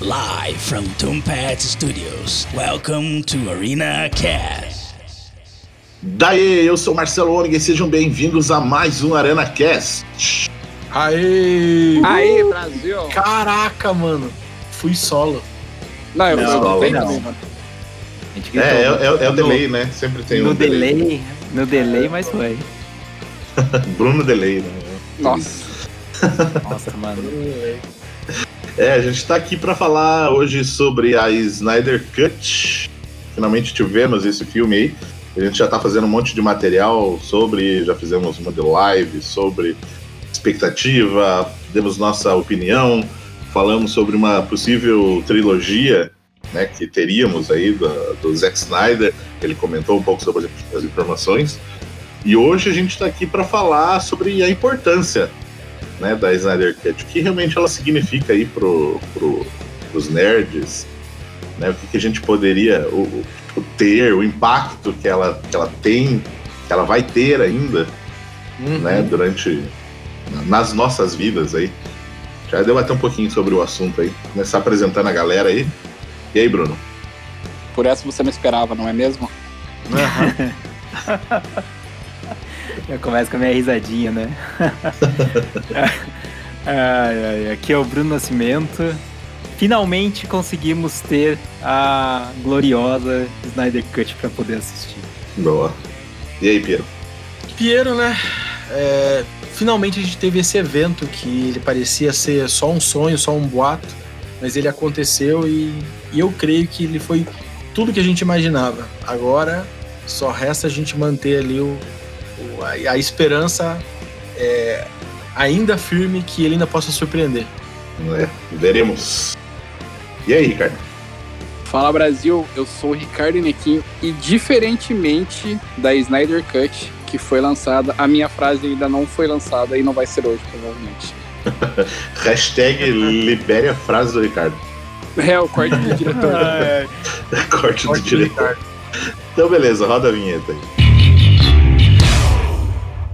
Live from Tombat Studios. Welcome to Arena Cast. Daí, eu sou Marcelo Onig e sejam bem-vindos a mais um Arena Cast. Aê! Aí, Brasil! Caraca, mano. Fui solo. Não, eu Não, não, não, bem não. também, mano. É, é, é, é o no- delay, né? Sempre tem No um delay, no delay, mas foi. Bruno Delay, né? Nossa. Nossa, mano. É, a gente tá aqui pra falar hoje sobre a Snyder Cut. Finalmente tivemos esse filme aí. A gente já tá fazendo um monte de material sobre, já fizemos uma de live sobre expectativa, demos nossa opinião, falamos sobre uma possível trilogia né, que teríamos aí do, do Zack Snyder. Ele comentou um pouco sobre as informações. E hoje a gente está aqui para falar sobre a importância né, da Snyder Cut, o que realmente ela significa aí pro, pro, pros nerds, né, o que, que a gente poderia o, o ter, o impacto que ela, que ela tem, que ela vai ter ainda, Uhum. né, durante nas nossas vidas aí. Já debater um pouquinho sobre o assunto aí, começar apresentando a galera aí. E aí, Bruno? Por essa você não esperava, não é mesmo? Aham. Eu começo com a minha risadinha, né? ai, ai, aqui é o Bruno Nascimento. Finalmente conseguimos ter a gloriosa Snyder Cut pra poder assistir. Boa. E aí, Piero? Piero, né? é, finalmente a gente teve esse evento que ele parecia ser só um sonho, só um boato, mas ele aconteceu e, e eu creio que ele foi tudo que a gente imaginava. Agora só resta a gente manter ali o- a, a esperança é, ainda firme que ele ainda possa surpreender. É, veremos. E aí, Ricardo? Fala Brasil, eu sou o Ricardo Nequinho e diferentemente da Snyder Cut, que foi lançada, a minha frase ainda não foi lançada e não vai ser hoje, provavelmente. Hashtag libere a frase do Ricardo. É, o corte do diretor. Corte do Corte do diretor. Então, beleza, roda a vinheta aí.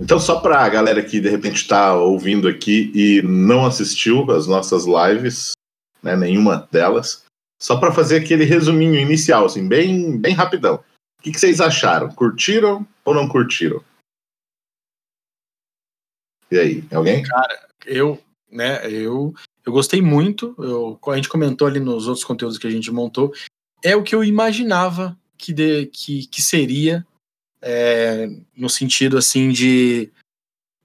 Então, só pra galera que de repente tá ouvindo aqui e não assistiu as nossas lives, né, nenhuma delas, só pra fazer aquele resuminho inicial, assim, bem, bem rapidão. O que, que vocês acharam? Curtiram ou não curtiram? E aí, alguém? eu, né, eu, eu gostei muito. Eu, a gente comentou ali nos outros conteúdos que a gente montou. É o que eu imaginava que, de, que, que seria, é, no sentido assim de,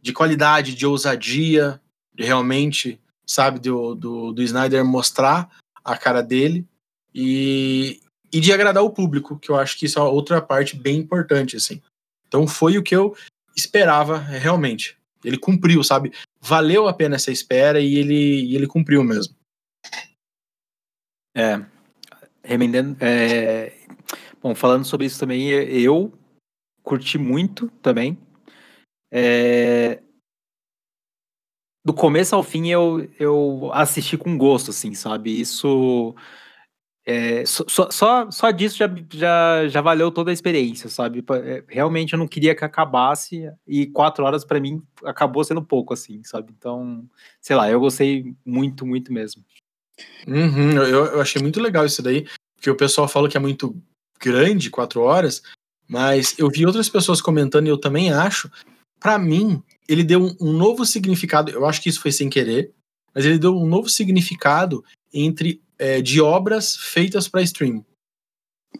de qualidade, de ousadia, de realmente, sabe, do, do, do Snyder mostrar a cara dele e, e de agradar o público, que eu acho que isso é outra parte bem importante, assim. Então foi o que eu esperava realmente. Ele cumpriu, sabe? valeu a pena essa espera e ele, ele cumpriu mesmo. É. Remendando. É, bom, falando sobre isso também, eu curti muito também. É, do começo ao fim eu, eu assisti com gosto, assim, sabe? Isso. É, só, só, só disso já, já, já valeu toda a experiência, sabe? É, Realmente eu não queria que acabasse e quatro horas para mim acabou sendo pouco, assim, sabe? Então, sei lá, eu gostei muito, muito mesmo. Uhum, eu, eu achei muito legal isso daí, porque o pessoal fala que é muito grande, quatro horas, mas eu vi outras pessoas comentando e eu também acho. Para mim, ele deu um, um novo significado. Eu acho que isso foi sem querer, mas ele deu um novo significado entre é, de obras feitas para stream.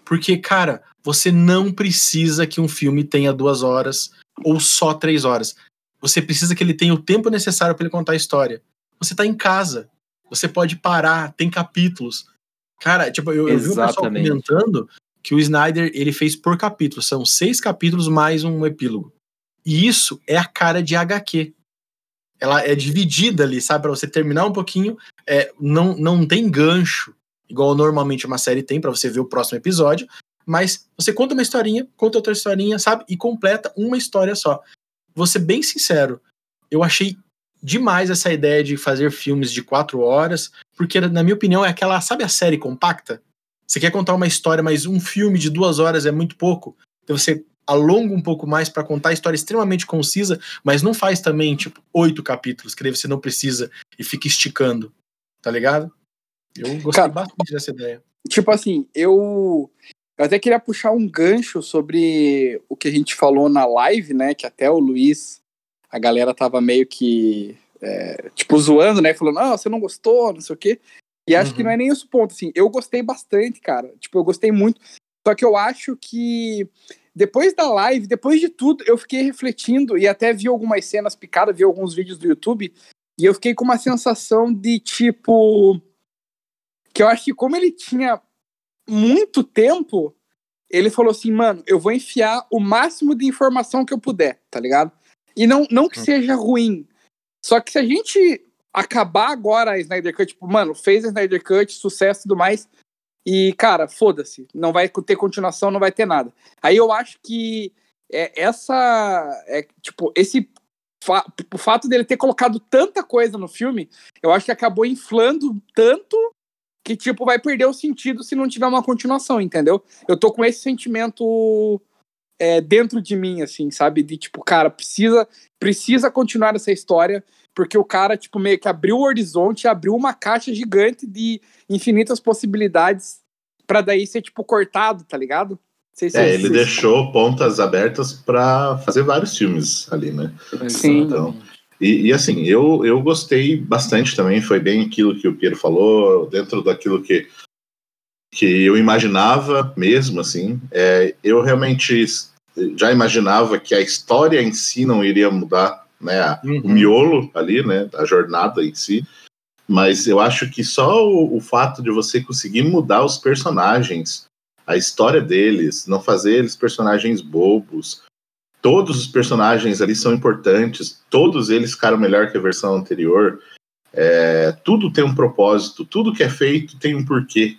Porque, cara, você não precisa que um filme tenha duas horas ou só três horas. Você precisa que ele tenha o tempo necessário para ele contar a história. Você tá em casa. Você pode parar, tem capítulos. Cara, tipo, eu, eu vi o pessoal comentando que o Snyder ele fez por capítulo. São seis capítulos mais um epílogo. E isso é a cara de HQ. Ela é dividida ali, sabe? Pra você terminar um pouquinho. É, não, não tem gancho, igual normalmente uma série tem pra você ver o próximo episódio. Mas você conta uma historinha, conta outra historinha, sabe? E completa uma história só. Vou ser bem sincero, eu achei demais essa ideia de fazer filmes de quatro horas, porque, na minha opinião, é aquela, sabe a série compacta? Você quer contar uma história, mas um filme de duas horas é muito pouco. Então você alonga um pouco mais pra contar a história extremamente concisa, mas não faz também, tipo, oito capítulos, que daí você não precisa e fica esticando. Tá ligado? Eu gostei Cara, bastante dessa ideia. Tipo assim, eu, eu até queria puxar um gancho sobre o que a gente falou na live, né? Que até o Luiz, a galera tava meio que, é, tipo, zoando, né? Falando, ah, você não gostou, não sei o quê. E acho Uhum. que não é nem esse o ponto, assim. Eu gostei bastante, cara. Tipo, eu gostei muito. Só que eu acho que depois da live, depois de tudo, eu fiquei refletindo e até vi algumas cenas picadas, vi alguns vídeos do YouTube. E eu fiquei com uma sensação de tipo. Que eu acho que como ele tinha muito tempo, ele falou assim, mano, eu vou enfiar o máximo de informação que eu puder, tá ligado? E não, não que seja ruim. Só que se a gente acabar agora a Snyder Cut, tipo, mano, fez a Snyder Cut, sucesso e tudo mais, e, cara, foda-se, não vai ter continuação, não vai ter nada. Aí eu acho que é, essa, é, tipo, esse fa- o fato dele ter colocado tanta coisa no filme, eu acho que acabou inflando tanto que, tipo, vai perder o sentido se não tiver uma continuação, entendeu? Eu tô com esse sentimento é, dentro de mim, assim, sabe? De, tipo, cara, precisa, precisa continuar essa história, porque o cara, tipo, meio que abriu o horizonte, abriu uma caixa gigante de infinitas possibilidades pra daí ser, tipo, cortado, tá ligado? Não sei se É, ele se- deixou pontas abertas pra fazer vários filmes ali, né? Sim. Então, e, e, assim, eu, eu gostei bastante também, foi bem aquilo que o Piero falou, dentro daquilo que, que eu imaginava mesmo, assim. É, eu realmente já imaginava que a história em si não iria mudar, né? a- Uhum. O miolo ali, né? A jornada em si. Mas eu acho que só o, o fato de você conseguir mudar os personagens, a história deles, não fazer eles personagens bobos, todos os personagens ali são importantes, todos eles ficaram melhor que a versão anterior. É, tudo tem um propósito, tudo que é feito tem um porquê.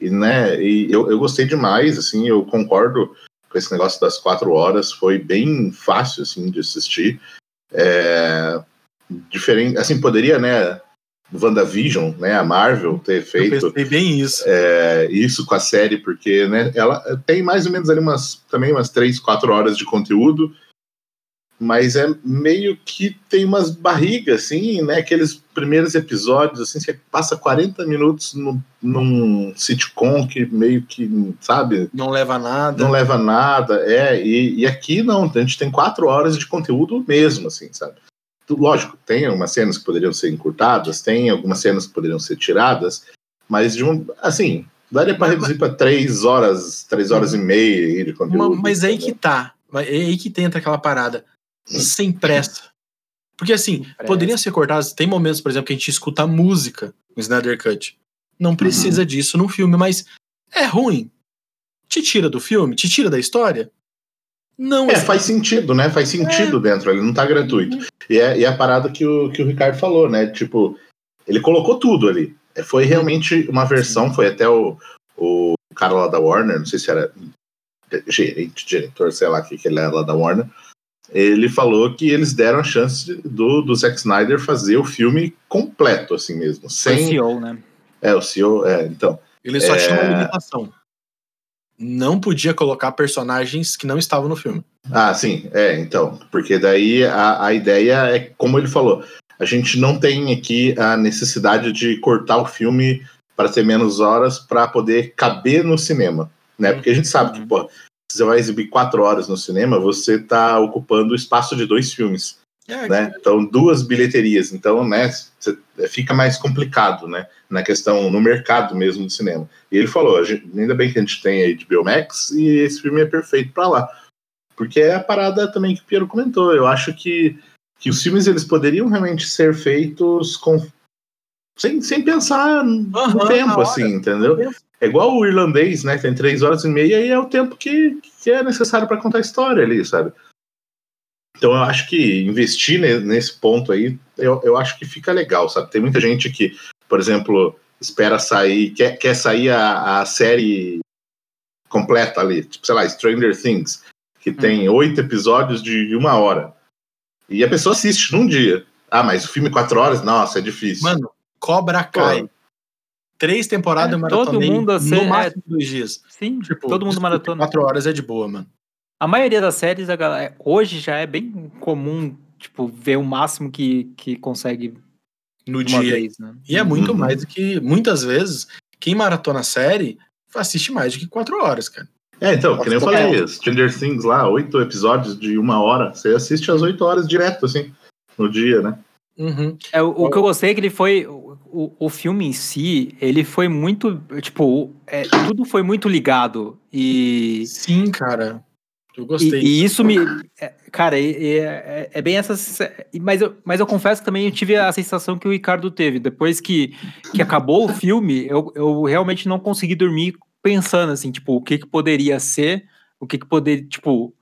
E, né, e eu, eu gostei demais, assim, eu concordo com esse negócio das quatro horas, foi bem fácil, assim, de assistir. É, diferente, assim, poderia, né, WandaVision, né, a Marvel ter Eu feito pensei bem isso. é, isso com a série, porque né, ela tem mais ou menos ali umas também umas três, quatro horas de conteúdo, mas é meio que tem umas barrigas, assim, né? Aqueles primeiros episódios, assim, você passa 40 minutos no, num sitcom que meio que, sabe, Não leva nada. não leva nada, é, e, e aqui não, a gente tem quatro horas de conteúdo mesmo, assim, sabe? Lógico, tem algumas cenas que poderiam ser encurtadas, tem algumas cenas que poderiam ser tiradas, mas de um, assim, daria para reduzir para três horas, três horas e meia aí de conteúdo. Ma- Mas aí que tá. É aí que tenta aquela parada. Sem pressa. Porque assim, pressa. poderiam ser cortados. Tem momentos, por exemplo, que a gente escuta música no Snyder Cut. Não precisa disso no filme, mas é ruim. Te tira do filme? Te tira da história? Não, É, assim, faz sentido, né? Faz sentido dentro, ele não tá gratuito. E é, e é a parada que o, que o Ricardo falou, né? Tipo, ele colocou tudo ali. É, Foi realmente uma versão, foi até o, o cara lá da Warner, não sei se era gerente, diretor, sei lá o que, que ele é lá da Warner. Ele falou que eles deram a chance do, do Zack Snyder fazer o filme completo, assim mesmo. Sem. CEO, né? É, o CEO, é, então. ele só é- tinha uma limitação. Não podia colocar personagens que não estavam no filme. Ah, sim, é, então. Porque daí a, a ideia é, como ele falou, a gente não tem aqui a necessidade de cortar o filme para ter menos horas para poder caber no cinema, né? Porque a gente sabe que, pô, você vai exibir quatro horas no cinema, você está ocupando o espaço de dois filmes, É, né? Então, duas bilheterias. Então, né, você- fica mais complicado, né? Na questão, no mercado mesmo do cinema. E ele falou, gente- ainda bem que a gente tem aí de Biomax e esse filme é perfeito para lá. Porque é a parada também que o Piero comentou. Eu acho que, que os filmes eles poderiam realmente ser feitos com sem, sem pensar no tempo, assim, entendeu? É igual o irlandês, né? Tem três horas e meia e é o tempo que, que é necessário para contar a história ali, sabe? Então eu acho que investir ne- nesse ponto aí, eu, eu acho que fica legal, sabe? Tem muita gente que, por exemplo, espera sair, quer, quer sair a, a série completa ali, tipo, sei lá, Stranger Things, que tem oito episódios de uma hora. E a pessoa assiste num dia. Ah, mas o filme quatro horas? Nossa, é difícil. Mano, Cobra Kai. Três temporadas É, eu todo maratonei mundo assim, no é- máximo dois dias. Sim, Tipo, todo mundo maratona. Quatro horas é de boa, mano. A maioria das séries, a galera, hoje já é bem comum, tipo, ver o máximo que, que consegue No de uma dia. vez, né? E é muito Uhum. mais do que. Muitas vezes, quem maratona a série assiste mais do que quatro horas, cara. É, então, que nem eu Nossa, falei, Stranger Things lá, oito episódios de uma hora, você assiste as oito horas direto, assim, no dia, né? Uhum. É, o, o que eu gostei é que ele foi. O, o, filme em si, ele foi muito. Tipo, é, tudo foi muito ligado. E. Sim, cara. Eu E, gostei. e isso me. é, cara, é, é, é bem essa. Mas eu, mas eu confesso que também eu tive a sensação que o Ricardo teve. Depois que, que acabou o filme, eu, eu realmente não consegui dormir pensando assim, tipo, o que, que poderia ser, o que, que poderia. Tipo,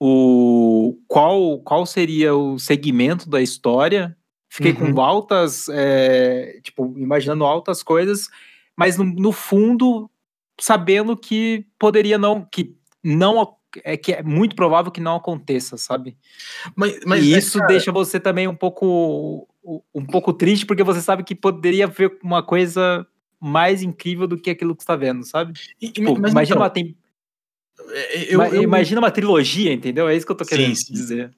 o qual, qual seria o segmento da história. Fiquei Uhum. com altas. é, tipo, imaginando altas coisas, mas no, no fundo, sabendo que poderia não. que não é que é muito provável que não aconteça, sabe? Mas, mas e é, isso cara, deixa você também um pouco um pouco triste porque você sabe que poderia ver uma coisa mais incrível do que aquilo que você está vendo, sabe? e- Tipo, mas imagina, então, uma, tem, é, eu- ima- eu- imagina uma trilogia, entendeu? É isso que eu tô Sim, querendo sim. dizer.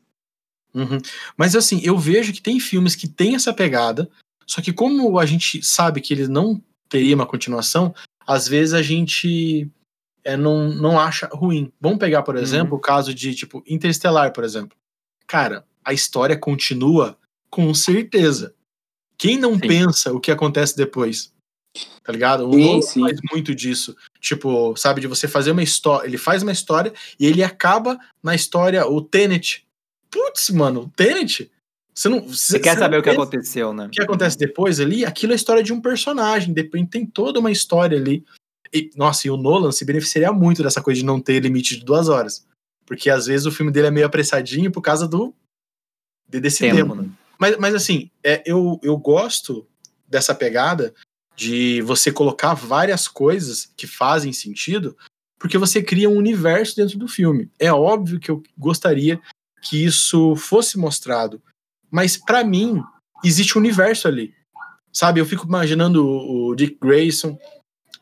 Uhum. Mas assim, eu vejo que tem filmes que tem essa pegada, só que como a gente sabe que ele não teria uma continuação, às vezes a gente é, não, não acha ruim. Vamos pegar, por Uhum. exemplo, o caso de tipo Interestelar, por exemplo. Cara, a história continua com certeza. Quem não Sim. pensa o que acontece depois? Tá ligado? O Sim, sim. faz muito disso. Tipo, sabe, de você fazer uma história. Ele faz uma história e ele acaba na história, o Tenet. Putz, mano, o Tenet. Você não. Você quer saber o que aconteceu, né? O que acontece depois ali? Aquilo é a história de um personagem. Depois tem toda uma história ali. E, nossa, e o Nolan se beneficiaria muito dessa coisa de não ter limite de duas horas. Porque às vezes o filme dele é meio apressadinho por causa do. de- desse tempo. Tempo, né? Mas, mas assim, é, eu, eu gosto dessa pegada de você colocar várias coisas que fazem sentido, porque você cria um universo dentro do filme. É óbvio que eu gostaria que isso fosse mostrado, mas pra mim existe um universo ali. Sabe, eu fico imaginando o Dick Grayson,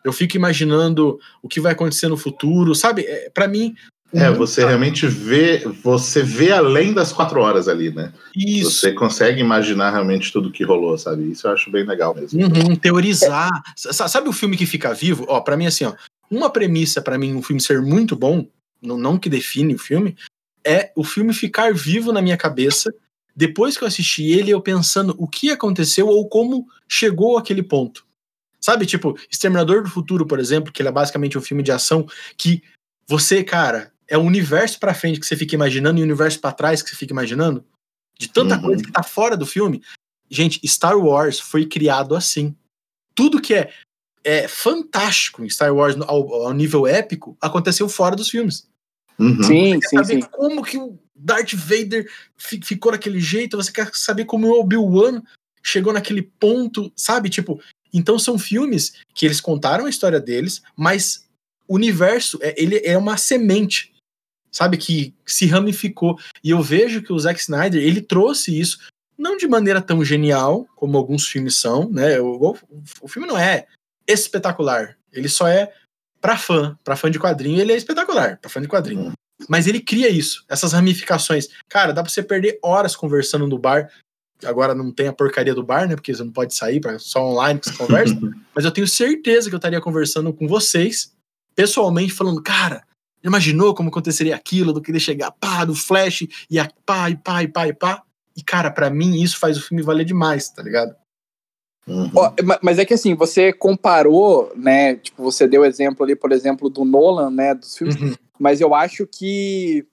eu fico imaginando o que vai acontecer no futuro, sabe? É, para mim, o É, você realmente vê, você vê além das quatro horas ali, né? isso. Você consegue imaginar realmente tudo que rolou, sabe? Isso eu acho bem legal mesmo. Uhum, teorizar. Sa- Sabe o filme que fica vivo? Ó, para mim assim, ó, uma premissa para mim um filme ser muito bom, não, não que define o filme, é o filme ficar vivo na minha cabeça. Depois que eu assisti ele, eu pensando o que aconteceu ou como chegou àquele ponto. Sabe, tipo, Exterminador do Futuro, por exemplo, que ele é basicamente um filme de ação que você, cara, é o universo pra frente que você fica imaginando e o universo pra trás que você fica imaginando. De tanta Uhum. coisa que tá fora do filme. Gente, Star Wars foi criado assim. Tudo que é, é fantástico em Star Wars ao, ao nível épico aconteceu fora dos filmes. Uhum. Sim, Quer sim, saber sim. como que o Darth Vader fi- ficou daquele jeito, você quer saber como o Obi-Wan chegou naquele ponto, sabe? Tipo, então são filmes que eles contaram a história deles, mas o universo, é, ele é uma semente, sabe? Que se ramificou. E eu vejo que o Zack Snyder, ele trouxe isso, não de maneira tão genial como alguns filmes são, né? O, o, o filme não é espetacular, ele só é pra fã, pra fã de quadrinho, ele é espetacular, pra fã de quadrinho. Mas ele cria isso, essas ramificações. Cara, dá pra você perder horas conversando no bar. Agora não tem a porcaria do bar, né? Porque você não pode sair, pra, só online que você conversa. Mas eu tenho certeza que eu estaria conversando com vocês, pessoalmente, falando, cara, imaginou como aconteceria aquilo, do que ele chegar, pá, do flash, e a pá, e pá, e pá, e pá. E, cara, pra mim isso faz o filme valer demais, tá ligado? Uhum. Mas é que assim, você comparou, né? Tipo, você deu exemplo ali, por exemplo, do Nolan, né? Dos filmes, Uhum. mas eu acho que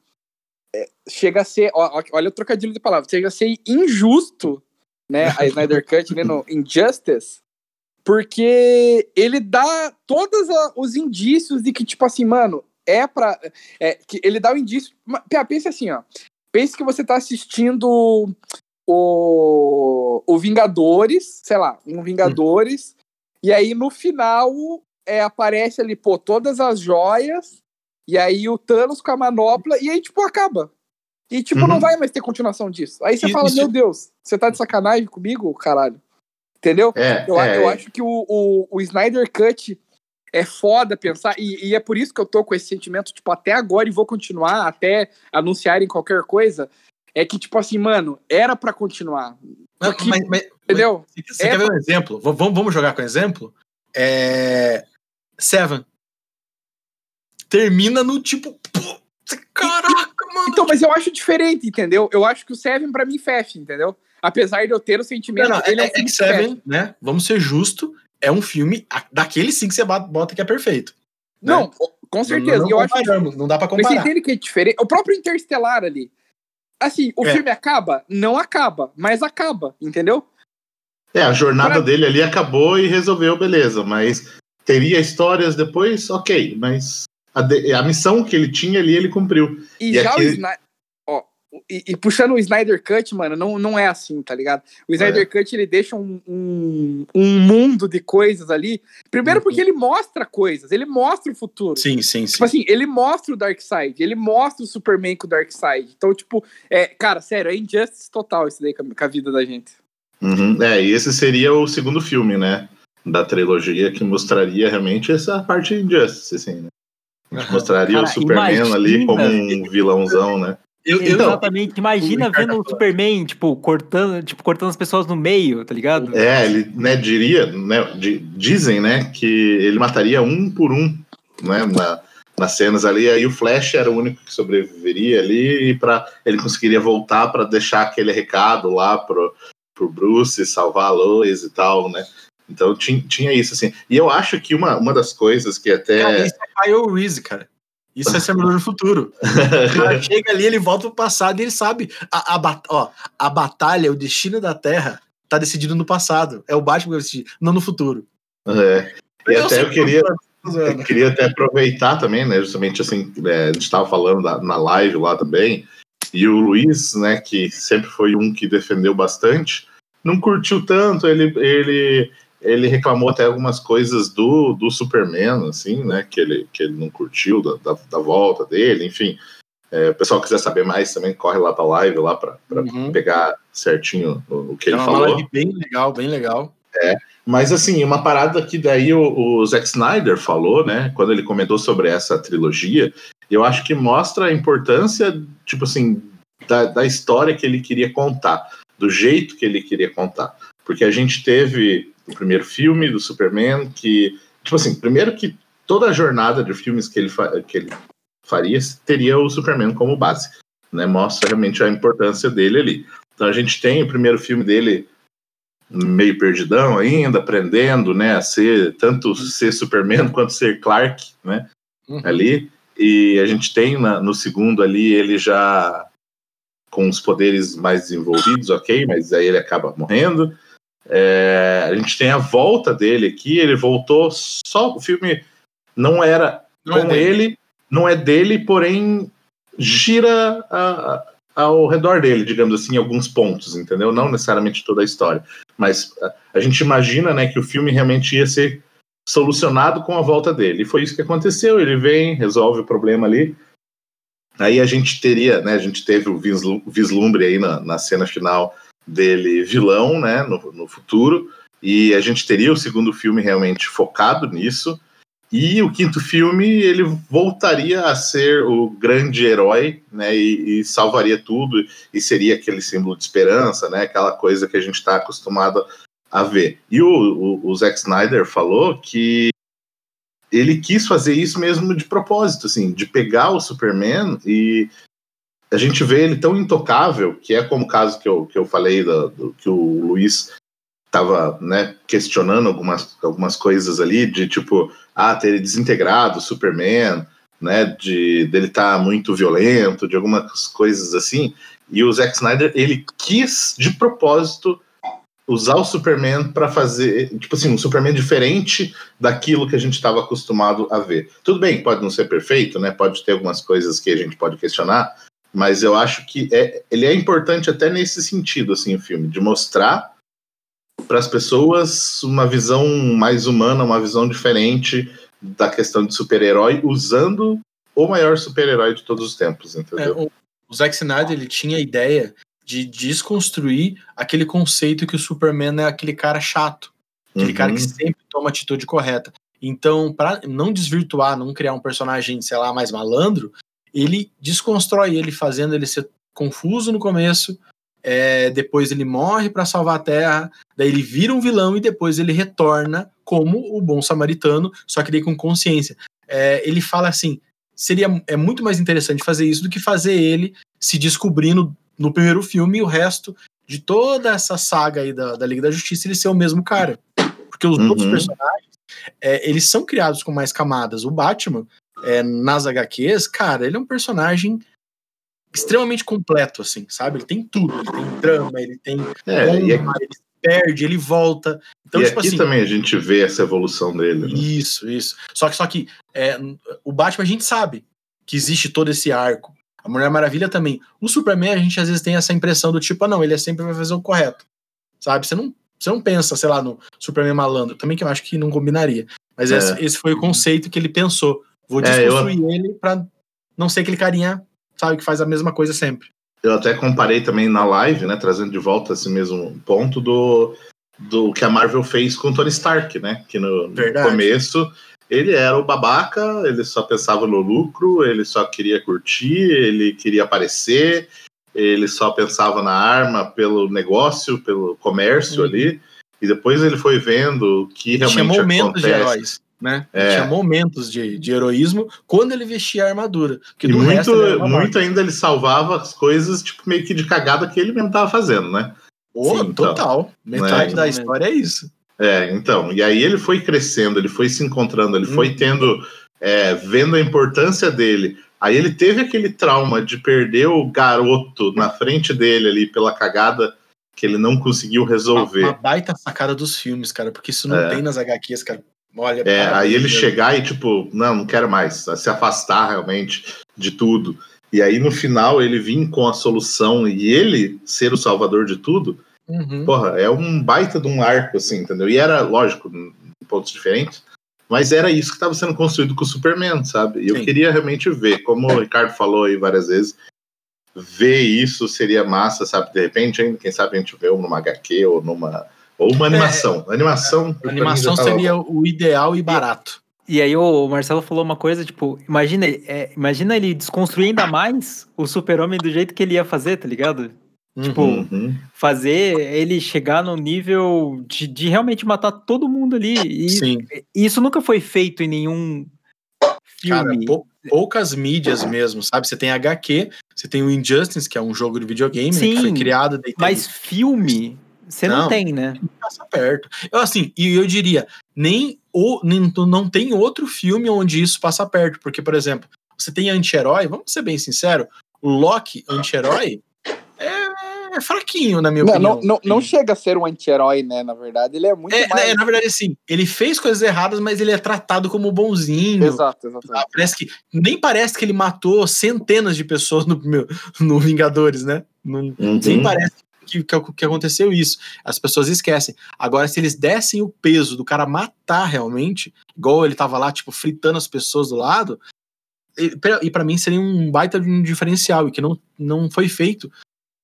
é, chega a ser. ó, olha o trocadilho de palavras, chega a ser injusto né, a Snyder Cut né, no Injustice, porque ele dá todos os indícios de que, tipo assim, mano, é pra. É, que ele dá o indício. Pense assim, ó. Pense que você tá assistindo o, o Vingadores, sei lá, um Vingadores, e aí no final é, aparece ali, pô, todas as joias, e aí o Thanos com a manopla, e aí, tipo, acaba. E, tipo, Uhum. não vai mais ter continuação disso. Aí você fala, meu Deus, você tá de sacanagem comigo, caralho? Entendeu? É, Eu, é, eu acho que o, o, o Snyder Cut é foda pensar, e, e é por isso que eu tô com esse sentimento, tipo, até agora e vou continuar, até anunciarem qualquer coisa. É que, tipo assim, mano, era pra continuar. Não, Porque- mas- mas- Entendeu? Você É quer ver um exemplo? V- Vamos, jogar com exemplo? É... Seven. Termina no tipo. você- Caraca, mano. Então, mas eu acho diferente, entendeu? Eu acho que o Seven pra mim fecha, entendeu? Apesar de eu ter o sentimento, Não, não, ele é, é, um é. Seven, né? Vamos ser justos. É um filme daquele sim que você bota- que é perfeito. né? Não, com certeza. Não, E eu acho não dá pra Mas você comparar. entende que é diferente? O próprio Interstellar ali. Assim, o É. filme acaba? Não acaba, mas acaba, entendeu? É, a jornada Pra- dele ali acabou e resolveu, beleza. Mas teria histórias depois, ok. Mas a, de- a missão que ele tinha ali, ele cumpriu. E, E já aqui- o Snyder. E, e puxando o Snyder Cut, mano, não, não é assim, tá ligado? O Snyder É. Cut ele deixa um, um, um mundo de coisas ali. Primeiro Uhum. porque ele mostra coisas, ele mostra o futuro. Sim, sim, sim. Tipo assim, ele mostra o Darkseid, ele mostra o Superman com o Darkseid. Então, tipo, é, cara, sério, é injustice total isso daí com a, com a vida da gente. Uhum. É, e esse seria o segundo filme, né? Da trilogia que mostraria realmente essa parte Injustice, assim, né? A gente mostraria Cara, o Superman ali imagina- como um vilãozão, né? Eu, eu, Exatamente. Imagina vendo o. Superman, tipo, cortando, tipo, cortando as pessoas no meio, tá ligado? É, ele né, diria, né, di- dizem, né, que ele mataria um por um, né, na- nas cenas ali, aí o Flash era o único que sobreviveria ali e para ele conseguiria voltar para deixar aquele recado lá pro, pro Bruce salvar a Lois e tal, né? Então tinha, tinha isso assim. E eu acho que uma, uma das coisas que até Cara, isso é Kyle Reese, cara. Isso é Exterminador do Futuro. O cara chega ali, ele volta pro passado e ele sabe. A, a, ó, a batalha, o destino da Terra, tá decidido no passado. É o Batman que vai decidir, não no futuro. é, e Eu até eu queria. Eu queria até aproveitar também, né? Justamente assim, é, a gente estava falando da- na live lá também, e o Luiz, né, que sempre foi um que defendeu bastante, não curtiu tanto, ele, ele, ele reclamou até algumas coisas do, do Superman, assim, né, que ele, que ele não curtiu, da, da, da volta dele, enfim. É, o pessoal quiser saber mais também, corre lá pra live lá para Uhum. pegar certinho o, o que É ele uma falou. live bem legal, bem legal. Mas assim, uma parada que daí o, o Zack Snyder falou, né, quando ele comentou sobre essa trilogia, eu acho que mostra a importância, tipo assim, da, da história que ele queria contar, do jeito que ele queria contar. Porque a gente teve o primeiro filme do Superman, que, tipo assim, primeiro que toda a jornada de filmes que ele, que ele faria teria o Superman como base, né, mostra realmente a importância dele ali. Então a gente tem o primeiro filme dele meio perdidão ainda, aprendendo, né, a ser tanto ser Superman quanto ser Clark, né, Uhum. ali. E a gente tem na- no segundo ali ele já com os poderes mais desenvolvidos, ok, mas aí ele acaba morrendo. É, a gente tem a volta dele aqui, ele voltou só o filme não era Não é com dele. ele, não é dele, porém gira a- a- ao redor dele, digamos assim, em alguns pontos, entendeu? Não necessariamente toda a história, mas a, a gente imagina, né, que o filme realmente ia ser solucionado com a volta dele. E foi isso que aconteceu. Ele vem, resolve o problema ali. Aí a gente teria, né? A gente teve o vislu- vislumbre aí na, na cena final dele vilão, né? No, no futuro. E a gente teria o segundo filme realmente focado nisso. E o quinto filme ele voltaria a ser o grande herói, né? E, e salvaria tudo e seria aquele símbolo de esperança, né? Aquela coisa que a gente está acostumado a ver. E o, o, o Zack Snyder falou que ele quis fazer isso mesmo de propósito, assim, de pegar o Superman e a gente vê ele tão intocável, que é como o caso que eu, que eu falei, do, do- que o Luiz estava né, questionando algumas, algumas coisas ali, de tipo, ah, ter desintegrado o Superman, né, de dele estar muito violento, de algumas coisas assim, e o Zack Snyder, ele quis de propósito usar o Superman para fazer, tipo assim, um Superman diferente daquilo que a gente estava acostumado a ver. Tudo bem, pode não ser perfeito, né? Pode ter algumas coisas que a gente pode questionar, mas eu acho que é, ele é importante até nesse sentido, assim, o filme, de mostrar para as pessoas uma visão mais humana, uma visão diferente da questão de super-herói, usando o maior super-herói de todos os tempos, entendeu? É, o, o Zack Snyder ele tinha a ideia de desconstruir aquele conceito que o Superman é aquele cara chato, aquele Uhum. cara que sempre toma a atitude correta. Então, para não desvirtuar, não criar um personagem, sei lá, mais malandro, ele desconstrói ele, fazendo ele ser confuso no começo, é, depois ele morre para salvar a Terra, daí ele vira um vilão e depois ele retorna como o bom samaritano, só que daí com consciência. É, ele fala assim: seria é muito mais interessante fazer isso do que fazer ele se descobrindo no primeiro filme e o resto de toda essa saga aí da, da Liga da Justiça ele ser o mesmo cara. Porque os Uhum. outros personagens, é, eles são criados com mais camadas. O Batman, é, nas HQs, cara, ele é um personagem extremamente completo, assim, sabe? Ele tem tudo. Ele tem drama, ele tem É, e honra, ele perde, ele volta. Então, e tipo aqui assim, também a gente vê essa evolução dele. Né? isso, isso. Só que, só que é, o Batman a gente sabe que existe todo esse arco. A Mulher Maravilha também. O Superman a gente às vezes tem essa impressão do tipo, ah, não, ele é sempre vai fazer o correto. Sabe? Você não, você não pensa, sei lá, no Superman malandro. Também que eu acho que não combinaria. Mas É. esse, esse foi o conceito que ele pensou. Vou É, eu- desconstruir ele pra não ser aquele carinha, sabe, que faz a mesma coisa sempre. Eu até comparei também na live, né, trazendo de volta esse mesmo ponto do, do que a Marvel fez com o Tony Stark, né? Que no, no começo ele era o babaca, ele só pensava no lucro, ele só queria curtir, ele queria aparecer, ele só pensava na arma pelo negócio, pelo comércio Uhum. ali. E depois ele foi vendo o que Ele tinha realmente momentos de acontece. heróis, né? É. Tinha momentos de, de heroísmo quando ele vestia a armadura. Porque E do muito, uma muito ainda ele salvava as coisas, tipo, meio que de cagada que ele mesmo tava fazendo, né? Ô, Sim, então. total. Metade Né? da história é isso. É, então, e aí ele foi crescendo, ele foi se encontrando, ele foi Uhum. tendo, é, vendo a importância dele. Aí ele teve aquele trauma de perder o garoto na frente dele ali pela cagada que ele não conseguiu Uma, resolver. uma baita sacada dos filmes, cara, porque isso não É. tem nas HQs, cara. Olha, É, aí ele chegar e tipo, não, não quero mais, se afastar realmente de tudo. E aí no final ele vir com a solução e ele ser o salvador de tudo, Uhum. porra, é um baita de um arco, assim, entendeu? E era, lógico, em pontos diferentes, mas era isso que estava sendo construído com o Superman, sabe? E eu Sim. queria realmente ver, como o Ricardo falou aí várias vezes, ver isso seria massa, sabe? De repente, quem sabe a gente vê numa HQ ou numa. Ou uma animação. animação. A animação seria o ideal e barato. E aí o Marcelo falou uma coisa, tipo, imagina, é, imagina ele desconstruir ainda mais o super-homem do jeito que ele ia fazer, tá ligado? Tipo, Uhum. fazer ele chegar no nível de, de realmente matar todo mundo ali. E, Sim. e isso nunca foi feito em nenhum Cara, filme. pou- poucas mídias mesmo, sabe? Você tem HQ, você tem o Injustice, que é um jogo de videogame, né, que foi Sim, criado mas filme, você não, Não. tem, né? passa perto. Eu, assim, e eu diria, nem, o, nem não tem outro filme onde isso passa perto, porque, por exemplo, você tem anti-herói, vamos ser bem sincero, o Loki, anti-herói, é, é fraquinho, na minha Não, opinião. não, não, não chega a ser um anti-herói, né? Na verdade, ele é muito É, mais. né, na verdade, assim, ele fez coisas erradas, mas ele é tratado como bonzinho. Exato, exatamente. Ah, Parece que nem parece que ele matou centenas de pessoas no, meu, no Vingadores, né? Não, Uhum. nem parece que, que, que aconteceu isso. As pessoas esquecem. Agora, se eles dessem o peso do cara matar realmente, igual ele tava lá, tipo, fritando as pessoas do lado, e, pra- para mim seria um baita de um diferencial, e que não, não foi feito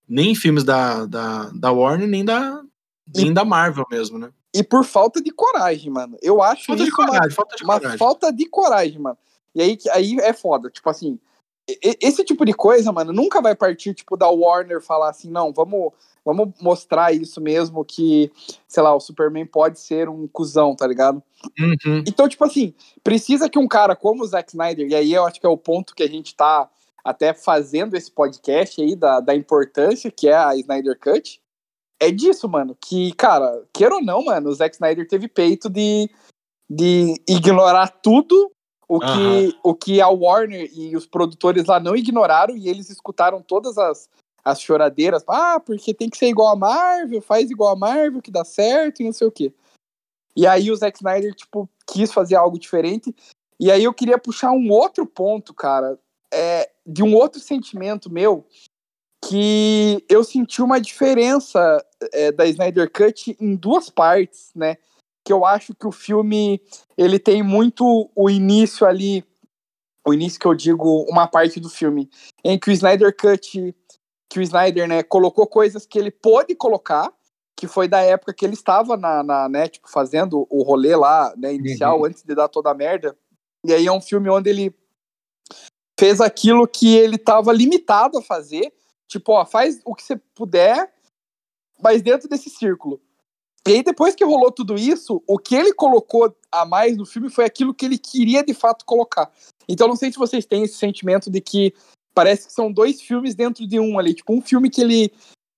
nem em filmes da, da, da Warner, nem da, nem da Marvel mesmo, né? E por falta de coragem, mano. Eu acho Falta de isso uma, coragem, falta de uma coragem. falta de coragem, mano. E aí, aí é foda. Tipo assim, esse tipo de coisa, mano, nunca vai partir, tipo, da Warner falar assim, não, vamos, vamos mostrar isso mesmo, que, sei lá, o Superman pode ser um cuzão, tá ligado? Uhum. Então, tipo assim, precisa que um cara como o Zack Snyder, e aí eu acho que é o ponto que a gente tá até fazendo esse podcast aí, da, da importância que é a Snyder Cut, é disso, mano. Que, cara, queira ou não, mano, o Zack Snyder teve peito de, de ignorar tudo o que, Aham. o que a Warner e os produtores lá não ignoraram e eles escutaram todas as, as choradeiras, ah, porque tem que ser igual a Marvel, faz igual a Marvel que dá certo e não sei o quê. E aí o Zack Snyder, tipo, quis fazer algo diferente. E aí eu queria puxar um outro ponto, cara, é, de um outro sentimento meu, que eu senti uma diferença é, da Snyder Cut em duas partes, né? Que eu acho que o filme ele tem muito o início ali, o início que eu digo, uma parte do filme, em que o Snyder Cut, que o Snyder, né, colocou coisas que ele pôde colocar, que foi da época que ele estava na, na né, tipo, fazendo o rolê lá, né, inicial, uhum. antes de dar toda a merda. E aí é um filme onde ele fez aquilo que ele estava limitado a fazer, Tipo, ó, faz o que você puder, mas dentro desse círculo. E aí, depois que rolou tudo isso, o que ele colocou a mais no filme foi aquilo que ele queria de fato colocar. Então, não sei se vocês têm esse sentimento de que parece que são dois filmes dentro de um ali. Tipo, um filme que ele.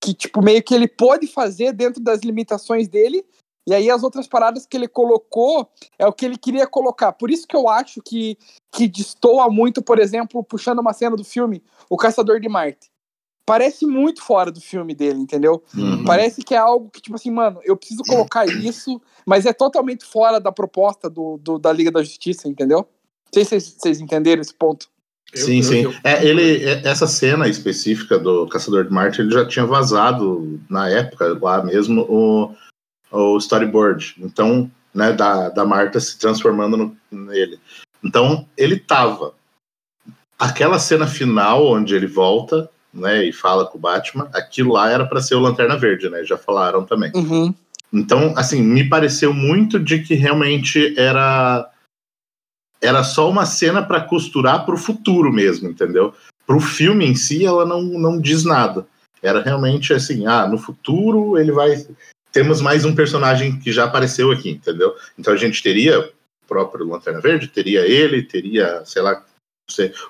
que, tipo, meio que ele pode fazer dentro das limitações dele. E aí, as outras paradas que ele colocou é o que ele queria colocar. Por isso que eu acho que, que destoa muito, por exemplo, puxando uma cena do filme, O Caçador de Marte parece muito fora do filme dele, entendeu? Uhum. Parece que é algo que, tipo assim, mano, eu preciso colocar isso, mas é totalmente fora da proposta do, do da Liga da Justiça, entendeu? Não sei se vocês entenderam esse ponto. Sim, eu, sim. Eu, eu... É, ele, é, essa cena específica do Caçador de Marte, ele já tinha vazado na época, lá mesmo, o, o storyboard. Então, né, da, da Marta se transformando no, nele. Então, ele tava. Aquela cena final, onde ele volta, né, e fala com o Batman, aquilo lá era para ser o Lanterna Verde, né? Já falaram também. Uhum. Então, assim, me pareceu muito de que realmente era era só uma cena para costurar para o futuro mesmo, entendeu? Para o filme em si, ela não, não diz nada. Era realmente assim, ah, no futuro ele vai temos mais um personagem que já apareceu aqui, entendeu? Então a gente teria o próprio Lanterna Verde, teria ele, teria, sei lá,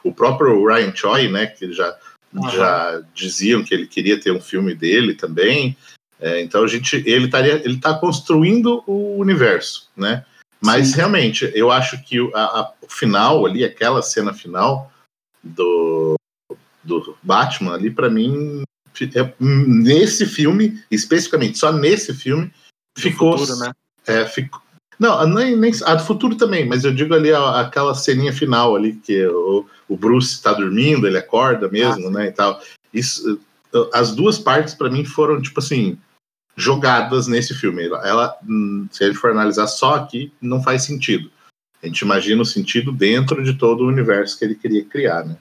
o próprio Ryan Choi, né, que já Uhum. Já diziam que ele queria ter um filme dele também. É, então a gente, ele estaria, ele está construindo o universo, né? Mas Sim. realmente, eu acho que a, a, o final ali, aquela cena final do, do Batman ali, para mim, é, nesse filme, especificamente, só nesse filme, ficou, futuro, né? é, ficou, não, nem, nem, a do futuro também, mas eu digo ali a, aquela ceninha final ali, que o, o Bruce está dormindo, ele acorda mesmo, ah, né, e tal. Isso, as duas partes para mim foram, tipo assim, jogadas nesse filme. Ela, hum, se a gente for analisar só aqui, não faz sentido. A gente imagina o sentido dentro de todo o universo que ele queria criar, né?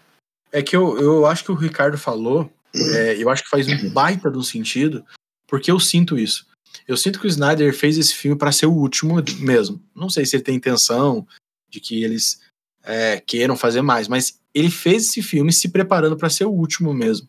É que eu, eu acho que o Ricardo falou, é, eu acho que faz um baita do sentido, porque eu sinto isso. Eu sinto que o Snyder fez esse filme para ser o último mesmo. Não sei se ele tem intenção de que eles é, queiram fazer mais, mas ele fez esse filme se preparando para ser o último mesmo.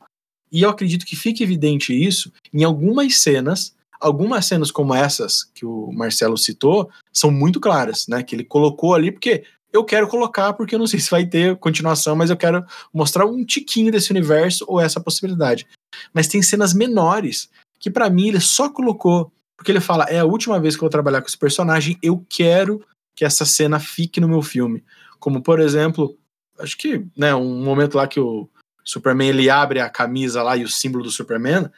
E eu acredito que fique evidente isso em algumas cenas. Algumas cenas como essas que o Marcelo citou são muito claras, né? Que ele colocou ali porque eu quero colocar porque eu não sei se vai ter continuação, mas eu quero mostrar um tiquinho desse universo ou essa possibilidade. Mas tem cenas menores que para mim ele só colocou porque ele fala: é a última vez que eu vou trabalhar com esse personagem, eu quero que essa cena fique no meu filme. Como, por exemplo, acho que, né, um momento lá que o Superman ele abre a camisa lá e o símbolo do Superman,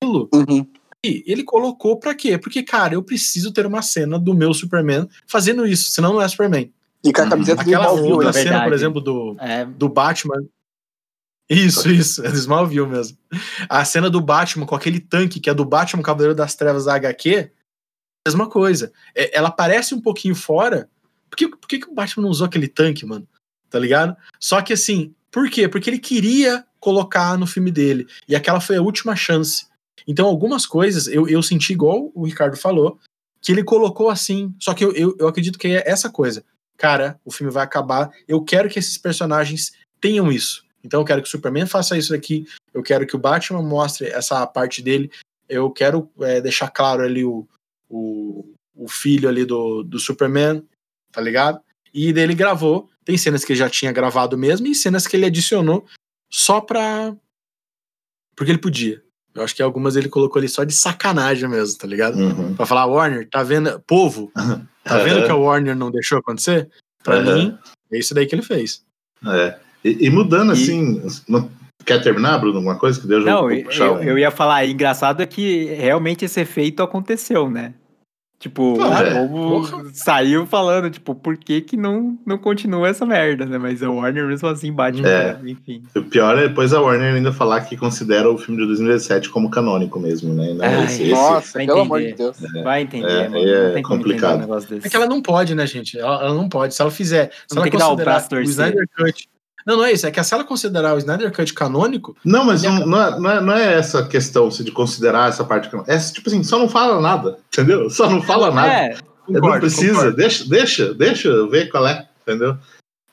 aquilo, uhum. e ele colocou para quê? Porque, cara, eu preciso ter uma cena do meu Superman fazendo isso, senão não é Superman. E com a camiseta uhum. Aquela outra cena, por exemplo, do, é. do Batman, isso, isso, é do Smallville mesmo. A cena do Batman com aquele tanque que é do Batman Cavaleiro das Trevas da HQ, mesma coisa. É, ela parece um pouquinho fora. Por que, por que, que o Batman não usou aquele tanque, mano? Tá ligado? Só que assim, por quê? Porque ele queria colocar no filme dele. E aquela foi a última chance. Então, algumas coisas eu, eu senti igual o Ricardo falou, que ele colocou assim. Só que eu, eu, eu acredito que é essa coisa. Cara, o filme vai acabar. Eu quero que esses personagens tenham isso então eu quero que o Superman faça isso aqui, eu quero que o Batman mostre essa parte dele, eu quero é, deixar claro ali o, o, o, filho ali do, do Superman, tá ligado? E dele gravou, tem cenas que ele já tinha gravado mesmo e cenas que ele adicionou só pra... porque ele podia. Eu acho que algumas ele colocou ali só de sacanagem mesmo, tá ligado? Uhum. Pra falar, Warner, tá vendo? Povo, tá vendo que a Warner não deixou acontecer? Pra uhum. mim, é isso daí que ele fez. É. E, e mudando, e... assim, Quer terminar, Bruno? Alguma coisa que deu Não, eu, eu, eu, ia falar, engraçado é que realmente esse efeito aconteceu, né? Tipo, Claro, o povo saiu falando, tipo, por que que não, não continua essa merda, né? Mas a Warner mesmo assim bate, É. né? enfim. O pior é depois a Warner ainda falar que considera o filme de 2017 como canônico mesmo, né? Não, Ai, esse, esse- Nossa, vai pelo amor de entender. Deus. Vai entender, É, mano. é não tem como complicado. um negócio desse. É que ela não pode, né, gente? Ela, ela não pode. Se ela fizer. Se Não ela tem que dar o considerar braço o torcer. Snyder Cut. Não, não é isso. É que se ela considerar o Snyder Cut canônico, Não, mas não, não, é, não, é, não é essa questão de considerar essa parte. canônica. É tipo assim, só não fala nada, entendeu? Só não fala nada. É, não concordo, precisa, concordo. deixa, deixa, deixa eu ver qual é, entendeu?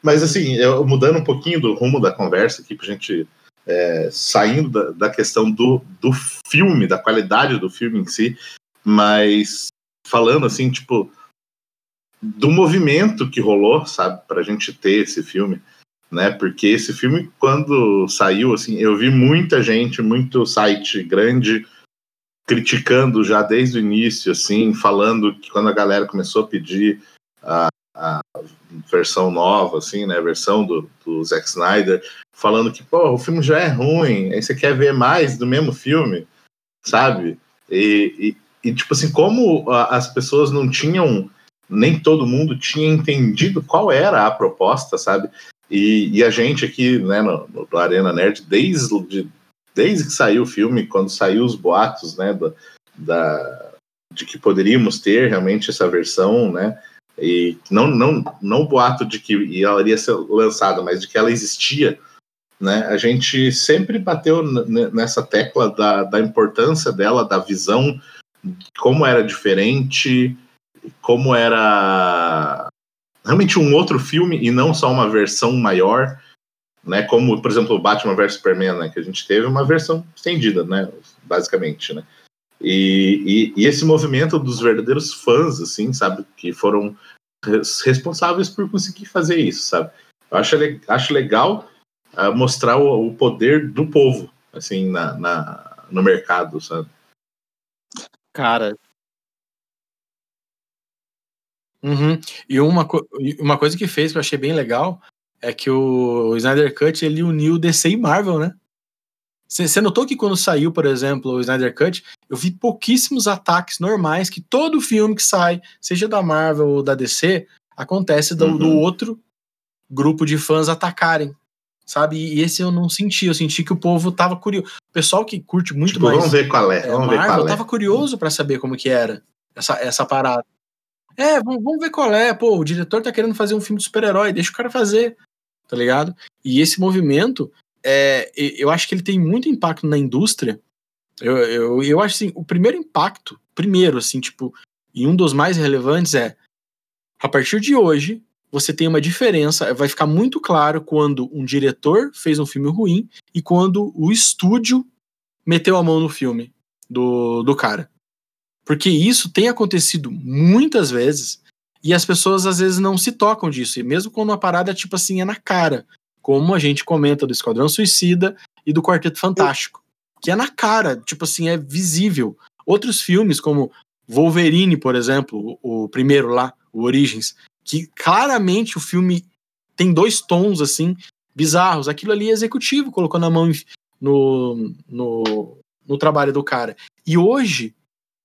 Mas assim, eu, mudando um pouquinho do rumo da conversa aqui, pra gente é, saindo da, da questão do, do filme, da qualidade do filme em si, mas falando assim, tipo, do movimento que rolou, sabe, pra gente ter esse filme, né? Porque esse filme, quando saiu, assim, eu vi muita gente, muito site grande criticando já desde o início, assim, falando que quando a galera começou a pedir a, a versão nova, assim, né, a versão do, do Zack Snyder, falando que, pô, o filme já é ruim, aí você quer ver mais do mesmo filme, sabe? E, e, e, tipo assim, como as pessoas não tinham, nem todo mundo tinha entendido qual era a proposta, sabe? E, e a gente aqui, né, no, no Arena Nerd, desde, desde que saiu o filme, quando saiu os boatos, né, da, da- de que poderíamos ter realmente essa versão, né, e não, não, não o boato de que ela iria ser lançada, mas de que ela existia, né, a gente sempre bateu nessa tecla da, da importância dela, da visão, como era diferente, como era realmente um outro filme e não só uma versão maior, né? Como, por exemplo, o Batman vs Superman, né? Que a gente teve uma versão estendida, né? Basicamente, né? E, e, e esse movimento dos verdadeiros fãs, assim, sabe? Que foram res- responsáveis por conseguir fazer isso, sabe? Eu acho, acho legal ah, mostrar o, o poder do povo, assim, na, na, no mercado, sabe? cara, Uhum. E uma, co- uma coisa que fez que eu achei bem legal é que o Snyder Cut ele uniu DC e Marvel, né? Você notou que quando saiu, por exemplo, o Snyder Cut, eu vi pouquíssimos ataques normais que todo filme que sai, seja da Marvel ou da DC, acontece do, Uhum. do outro grupo de fãs atacarem. Sabe? E esse eu não senti. Eu senti que o povo tava curioso. O pessoal que curte muito tipo, mais vamos ver qual é, é, vamos ver Marvel, qual é. tava curioso pra saber como que era essa, essa parada. É, vamos, vamos ver qual é. Pô, o diretor tá querendo fazer um filme de super-herói, deixa o cara fazer, tá ligado? E esse movimento, é, eu acho que ele tem muito impacto na indústria. Eu, eu, eu acho assim, o primeiro impacto, primeiro, assim, tipo, e um dos mais relevantes é, a partir de hoje, você tem uma diferença, vai ficar muito claro quando um diretor fez um filme ruim e quando o estúdio meteu a mão no filme do, do cara. Porque isso tem acontecido muitas vezes e as pessoas às vezes não se tocam disso. E mesmo quando a parada, tipo assim, é na cara. Como a gente comenta do Esquadrão Suicida e do Quarteto Fantástico. Que é na cara, tipo assim, é visível. Outros filmes, como Wolverine, por exemplo, o, primeiro lá, o Origins, que claramente o filme tem dois tons, assim, bizarros. Aquilo ali é executivo, colocou na mão no, no, no trabalho do cara. E hoje,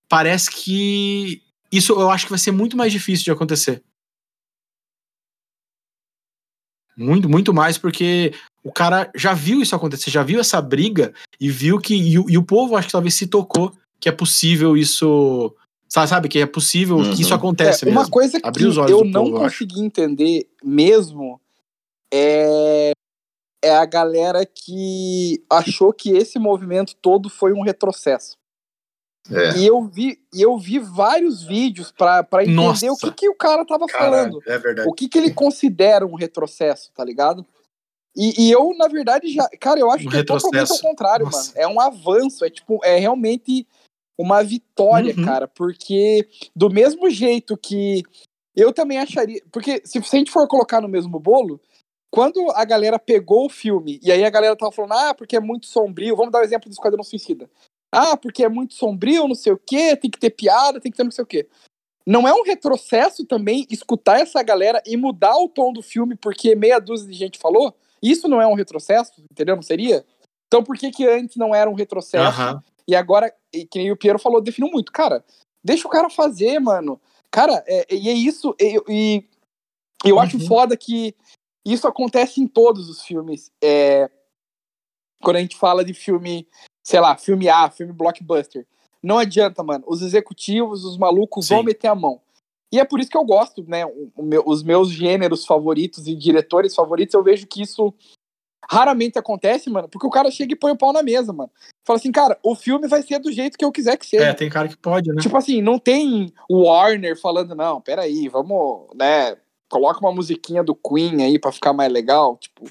parece que isso eu acho que vai ser muito mais difícil de acontecer. Muito, muito mais, porque o cara já viu isso acontecer, já viu essa briga e viu que. E, o- e o povo acho que talvez se tocou que é possível isso. Sabe, sabe que é possível Uhum. que isso acontece É, uma mesmo. coisa que Abrir os olhos eu não povo, eu acho. consegui entender mesmo é, é a galera que achou que esse movimento todo foi um retrocesso. É. E eu vi, eu vi vários vídeos pra pra entender Nossa. o que, que o cara tava falando. é verdade. O que, que ele considera um retrocesso, tá ligado? E, e eu, na verdade, já. Cara, eu acho Um que é totalmente ao retrocesso. contrário, Nossa. mano. É um avanço, é tipo, é realmente uma vitória, Uhum. cara. Porque do mesmo jeito que eu também acharia. Porque se, se a gente for colocar no mesmo bolo, quando a galera pegou o filme e aí a galera tava falando, ah, porque é muito sombrio, vamos dar o exemplo do Esquadrão Suicida. Ah, porque é muito sombrio, não sei o quê, tem que ter piada, tem que ter não sei o quê. Não é um retrocesso também escutar essa galera e mudar o tom do filme porque meia dúzia de gente falou? Isso não é um retrocesso, entendeu? Não seria? Então por que que antes não era um retrocesso? Aham. E agora, e que nem o Piero falou, definiu muito. Cara, deixa o cara fazer, mano. Cara, é- e é isso. E, e eu acho Uhum. foda que isso acontece em todos os filmes. É, quando a gente fala de filme, sei lá, filme A, filme blockbuster. Não adianta, mano. Os executivos, os malucos Sim. vão meter a mão. E é por isso que eu gosto, né? meu- os meus gêneros favoritos e diretores favoritos, eu vejo que isso raramente acontece, mano, porque o cara chega e põe o pau na mesa, mano. Fala assim, cara, o filme vai ser do jeito que eu quiser que seja. É, tem cara que pode, né? Tipo assim, não tem o Warner falando, não, peraí, vamos, né, coloca uma musiquinha do Queen aí pra ficar mais legal, tipo,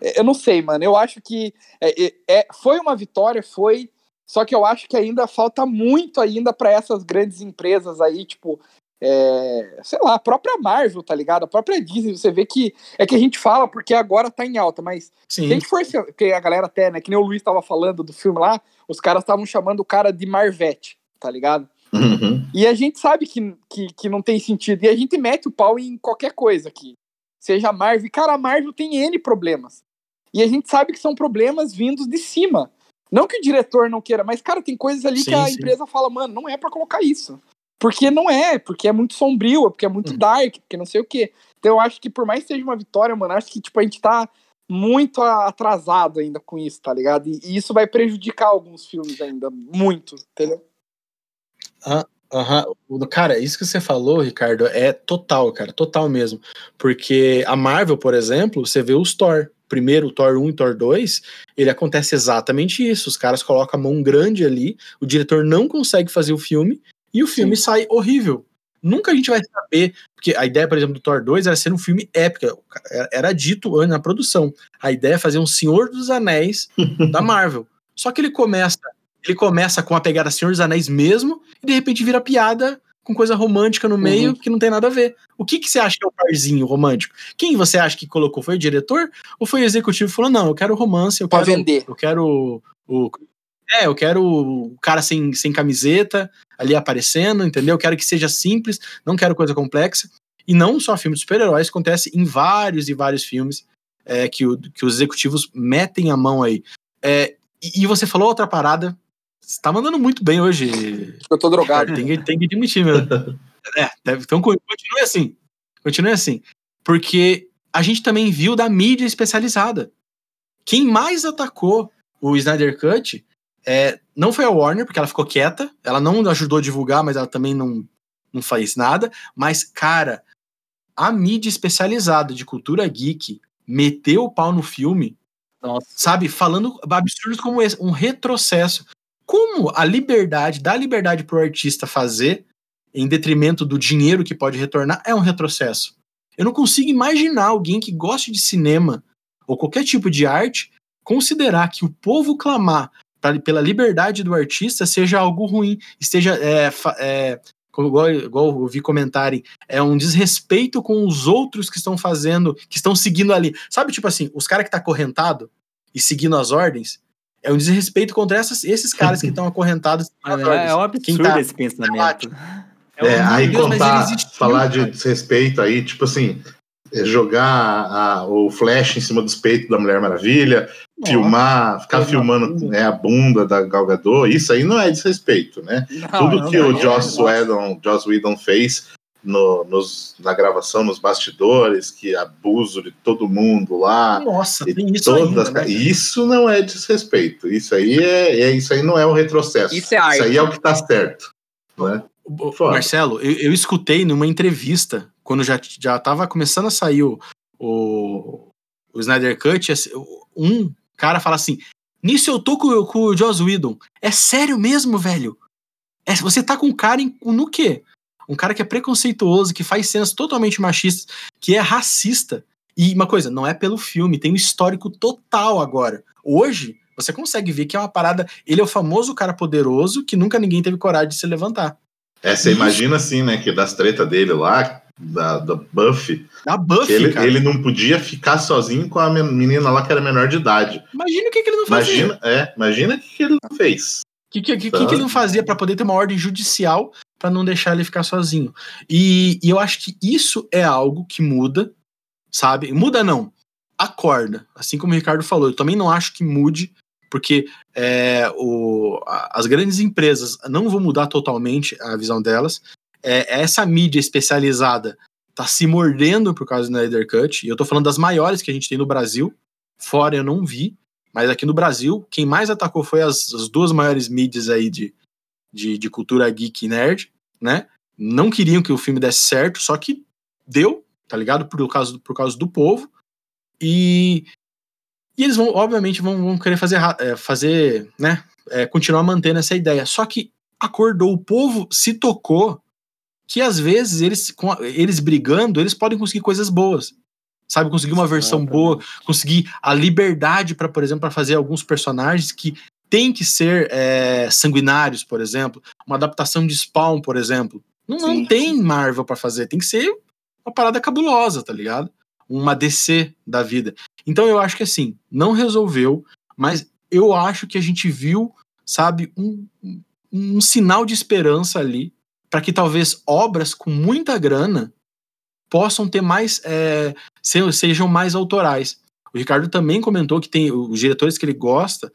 eu não sei, mano, eu acho que é, é- é- foi uma vitória, foi, só que eu acho que ainda falta muito ainda pra essas grandes empresas aí, tipo, é, sei lá, a própria Marvel, tá ligado? A própria Disney, você vê que, é que a gente fala porque agora tá em alta, mas se a Sim. gente for, porque a galera até, né, que nem o Luiz tava falando do filme lá, os caras estavam chamando o cara de Marvete, tá ligado? Uhum. E a gente sabe que, que, que não tem sentido. E a gente mete o pau em qualquer coisa aqui. Seja a Marvel. Cara, a Marvel tem N problemas. E a gente sabe que são problemas vindos de cima. Não que o diretor não queira, mas, cara, tem coisas ali Sim, que a sim. empresa fala, mano, não é pra colocar isso. Porque não é, porque é muito sombrio, porque é muito Hum. dark, porque não sei o quê. Então eu acho que por mais que seja uma vitória, mano, acho que, tipo, a gente tá muito atrasado ainda com isso, tá ligado? E, e isso vai prejudicar alguns filmes ainda, muito, entendeu? Aham. O- Cara, isso que você falou, Ricardo, é total, cara, total mesmo. Porque a Marvel, por exemplo, você vê os Thor. Primeiro, o Thor 1 e Thor 2, ele acontece exatamente isso. Os caras colocam a mão grande ali, o diretor não consegue fazer o filme e o filme sai horrível. Nunca a gente vai saber, porque a ideia, por exemplo, do Thor 2 era ser um filme épico. Era- dito antes na produção. A ideia é fazer um Senhor dos Anéis da Marvel. Só que ele começa, ele começa com a pegada Senhor dos Anéis mesmo, e de repente vira piada com coisa romântica no meio que não tem nada a ver. O que, que você acha que é o parzinho romântico? Quem você acha que colocou? Foi o diretor? Ou foi o executivo que falou: não, eu quero romance, eu Pra quero. vender. Eu quero o. É, eu quero o cara sem, sem camiseta ali aparecendo, entendeu? Eu quero que seja simples, não quero coisa complexa. E não só filme de super-heróis, acontece em vários e vários filmes é, que, o- que os executivos metem a mão aí. É, e, e você falou outra parada. Você tá mandando muito bem hoje, Eu tô drogado. Tem, que, tem que admitir mesmo. É, deve- então co- continue assim. Continue assim. Porque a gente também viu da mídia especializada. Quem mais atacou o Snyder Cut é, não foi a Warner, porque ela ficou quieta. Ela não ajudou a divulgar, mas ela também não, não faz nada. Mas, cara, a mídia especializada de cultura geek meteu o pau no filme Nossa. sabe, falando absurdos como esse, um retrocesso. Como a liberdade, dá liberdade pro artista fazer, em detrimento do dinheiro que pode retornar, é um retrocesso. Eu não consigo imaginar alguém que goste de cinema ou qualquer tipo de arte considerar que o povo clamar pra- pela liberdade do artista seja algo ruim, esteja é, é, igual, igual eu vi comentarem, é um desrespeito com os outros que estão fazendo, que estão seguindo ali. Sabe, tipo assim, os caras que tá acorrentado e seguindo as ordens, é um desrespeito contra essas- esses caras que estão acorrentados. É, é um Quem absurdo tá- esse pensamento. É, um- aí Deus, contar, existiu, falar de cara. desrespeito aí, tipo assim, é, jogar a- o flash em cima dos peitos da Mulher Maravilha, filmar, ficar Nossa. filmando né, a bunda da Gal Gadot, isso aí não é desrespeito, né? Tudo não, que não, o não, Joss não. Whedon, Joss Whedon fez no- nos- na gravação, nos bastidores, que abuso de todo mundo lá, Nossa, e tem isso todas ainda, né? Isso não é desrespeito. Isso aí é, é- isso aí não é um retrocesso. Isso é arte. Isso aí é o que tá certo. Né? Foda. Marcelo, eu, eu escutei numa entrevista, quando já, já tava começando a sair o, o, o Snyder Cut, um cara fala assim: Nisso eu tô com, com o Joss Whedon. É sério mesmo, velho? É, você tá com cara em- no quê? Um cara que é preconceituoso, que faz cenas totalmente machistas, que é racista. E uma coisa, não é pelo filme, tem um histórico total agora. Hoje, você consegue ver que é uma parada. Ele é o famoso cara poderoso que nunca ninguém teve coragem de se levantar. É, você imagina assim, né, que das tretas dele lá, da, da Buffy, Da Buffy, ele, cara. ele não podia ficar sozinho com a men- menina lá que era menor de idade. Imagina o que, que ele não fazia. Imagina, é, imagina o que que ele não fez. O que, que, que, que ele não fazia para poder ter uma ordem judicial para não deixar ele ficar sozinho. E, e eu acho que isso é algo que muda, sabe? Muda não. Acorda. Assim como o Ricardo falou, eu também não acho que mude porque é, o, as grandes empresas não vão mudar totalmente a visão delas. É, essa mídia especializada tá se mordendo por causa do Snyder Cut, e eu tô falando das maiores que a gente tem no Brasil, fora eu não vi, mas aqui no Brasil, quem mais atacou foi as, as duas maiores mídias aí de, de, de cultura geek e nerd, né? Não queriam que o filme desse certo, só que deu, tá ligado? Por causa, do- por causa do povo. E, e eles vão, obviamente, vão, vão querer fazer, é, fazer né? é, continuar mantendo essa ideia. Só que acordou, o povo se tocou que às vezes eles, com eles brigando, eles podem conseguir coisas boas. Sabe, conseguir uma versão boa, conseguir a liberdade para, por exemplo, para fazer alguns personagens que têm que ser é, sanguinários, por exemplo, uma adaptação de Spawn, por exemplo. Não, não tem Marvel para fazer, tem que ser uma parada cabulosa, tá ligado? Uma DC da vida. Então eu acho que assim, não resolveu, mas eu acho que a gente viu, sabe, um, um- sinal de esperança ali para que talvez obras com muita grana possam ter mais é, se- sejam mais autorais. O Ricardo também comentou que tem os diretores que ele gosta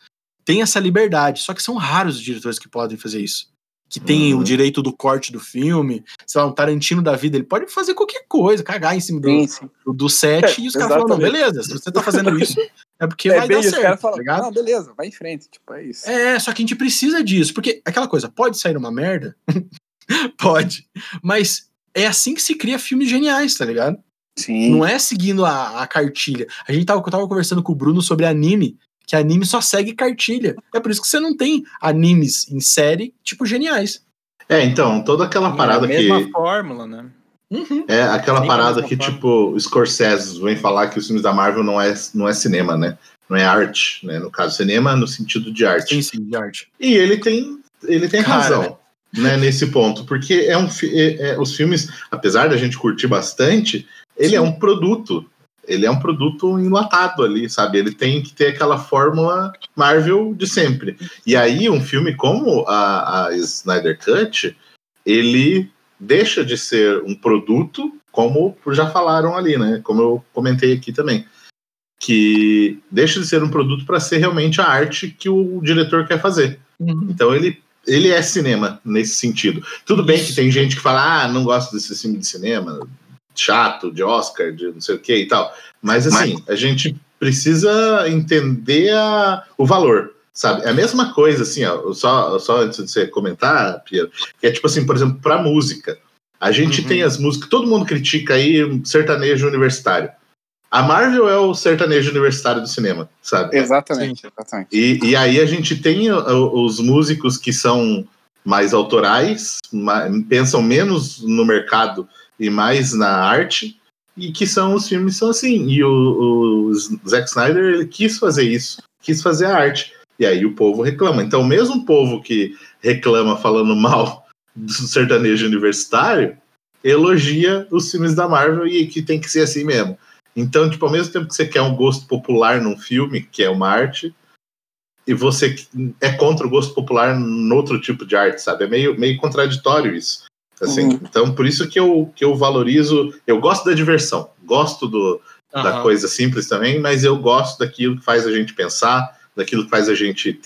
têm essa liberdade, só que são raros os diretores que podem fazer isso. Que tem Uhum. o direito do corte do filme, sei lá, um Tarantino da vida, ele pode fazer qualquer coisa, cagar em cima do, Sim, do, set É, e os caras falam, não, beleza, se você tá fazendo isso, é porque é vai bem dar os certo, caras tá falam, não, beleza, vai em frente, tipo, é isso. É, só que a gente precisa disso, porque aquela coisa, pode sair uma merda? pode, mas é assim que se cria filmes geniais, tá ligado? Sim. Não é seguindo a, a cartilha. A gente tava, eu tava conversando com o Bruno sobre anime, que anime só segue cartilha. É por isso que você não tem animes em série, tipo, geniais. É, então, toda aquela parada é a mesma que. fórmula, né? Uhum. É aquela parada da que, mesma tipo, o Scorsese vem falar que os filmes da Marvel não é, não é cinema, né? Não é arte, né? No caso, cinema no sentido de arte. Sim, sim, de arte. E ele tem, ele tem Cara. razão, né, nesse ponto, porque é um, é- é- os filmes, apesar da gente curtir bastante, ele Sim. é um produto. Ele é um produto enlatado ali, sabe? Ele tem que ter aquela fórmula Marvel de sempre. E aí, um filme como a, a Snyder Cut, ele deixa de ser um produto, como já falaram ali, né? Como eu comentei aqui também. Que deixa de ser um produto para ser realmente a arte que o diretor quer fazer. Uhum. Então ele, ele é cinema nesse sentido. Tudo bem que tem gente que fala, ah, não gosto desse filme de cinema, chato, de Oscar, de não sei o que e tal. Mas assim, a gente precisa entender a- o valor. Sabe? É a mesma coisa, assim, ó, só, só antes de você comentar, Piero, que é tipo assim, por exemplo, para música. A gente Uhum. tem as músicas, todo mundo critica aí um sertanejo universitário. A Marvel é o sertanejo universitário do cinema, sabe? Exatamente, exatamente. E, e aí a gente tem os músicos que são mais autorais, ma- pensam menos no mercado e mais na arte, e que são os filmes são assim. E o, o Zack Snyder quis fazer isso, quis fazer a arte. E aí o povo reclama. Então, mesmo o povo que reclama falando mal do sertanejo universitário, elogia os filmes da Marvel e que tem que ser assim mesmo. Então, tipo, ao mesmo tempo que você quer um gosto popular num filme, que é uma arte, e você é contra o gosto popular no outro tipo de arte, sabe? É meio, meio contraditório isso. Assim, Uhum. Então, por isso que eu, que eu valorizo, eu gosto da diversão, gosto do, da Aham. coisa simples também, mas eu gosto daquilo que faz a gente pensar, daquilo que faz a gente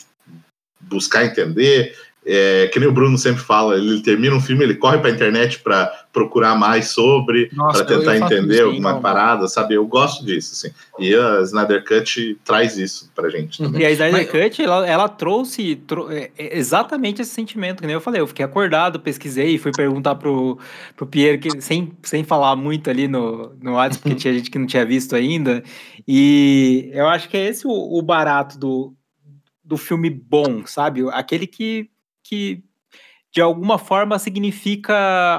buscar entender. É, que nem o Bruno sempre fala, ele termina um filme, ele corre para a internet para procurar mais sobre, para tentar entender alguma não. parada, sabe? Eu gosto disso, assim. E a Snyder Cut traz isso pra gente também. E a Snyder Mas- Cut, ela, ela trouxe tro- é, é, exatamente esse sentimento, que nem eu falei. Eu fiquei acordado, pesquisei, fui perguntar pro, pro Pierre, que, sem, sem falar muito ali no, no WhatsApp, porque tinha gente que não tinha visto ainda. E eu acho que é esse o, o barato do, do filme bom, sabe? Aquele que, que de alguma forma significa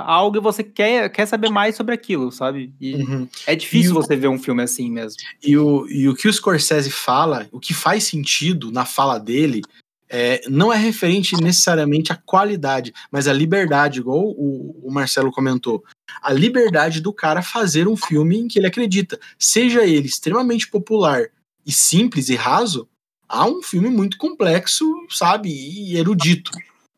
algo e você quer, quer saber mais sobre aquilo, sabe? E Uhum. é difícil E o- você ver um filme assim mesmo. E o, e o que o Scorsese fala, o que faz sentido na fala dele, é, não é referente necessariamente à qualidade, mas à liberdade, igual o, o Marcelo comentou. A liberdade do cara fazer um filme em que ele acredita. Seja ele extremamente popular e simples e raso, há um filme muito complexo, sabe, e erudito.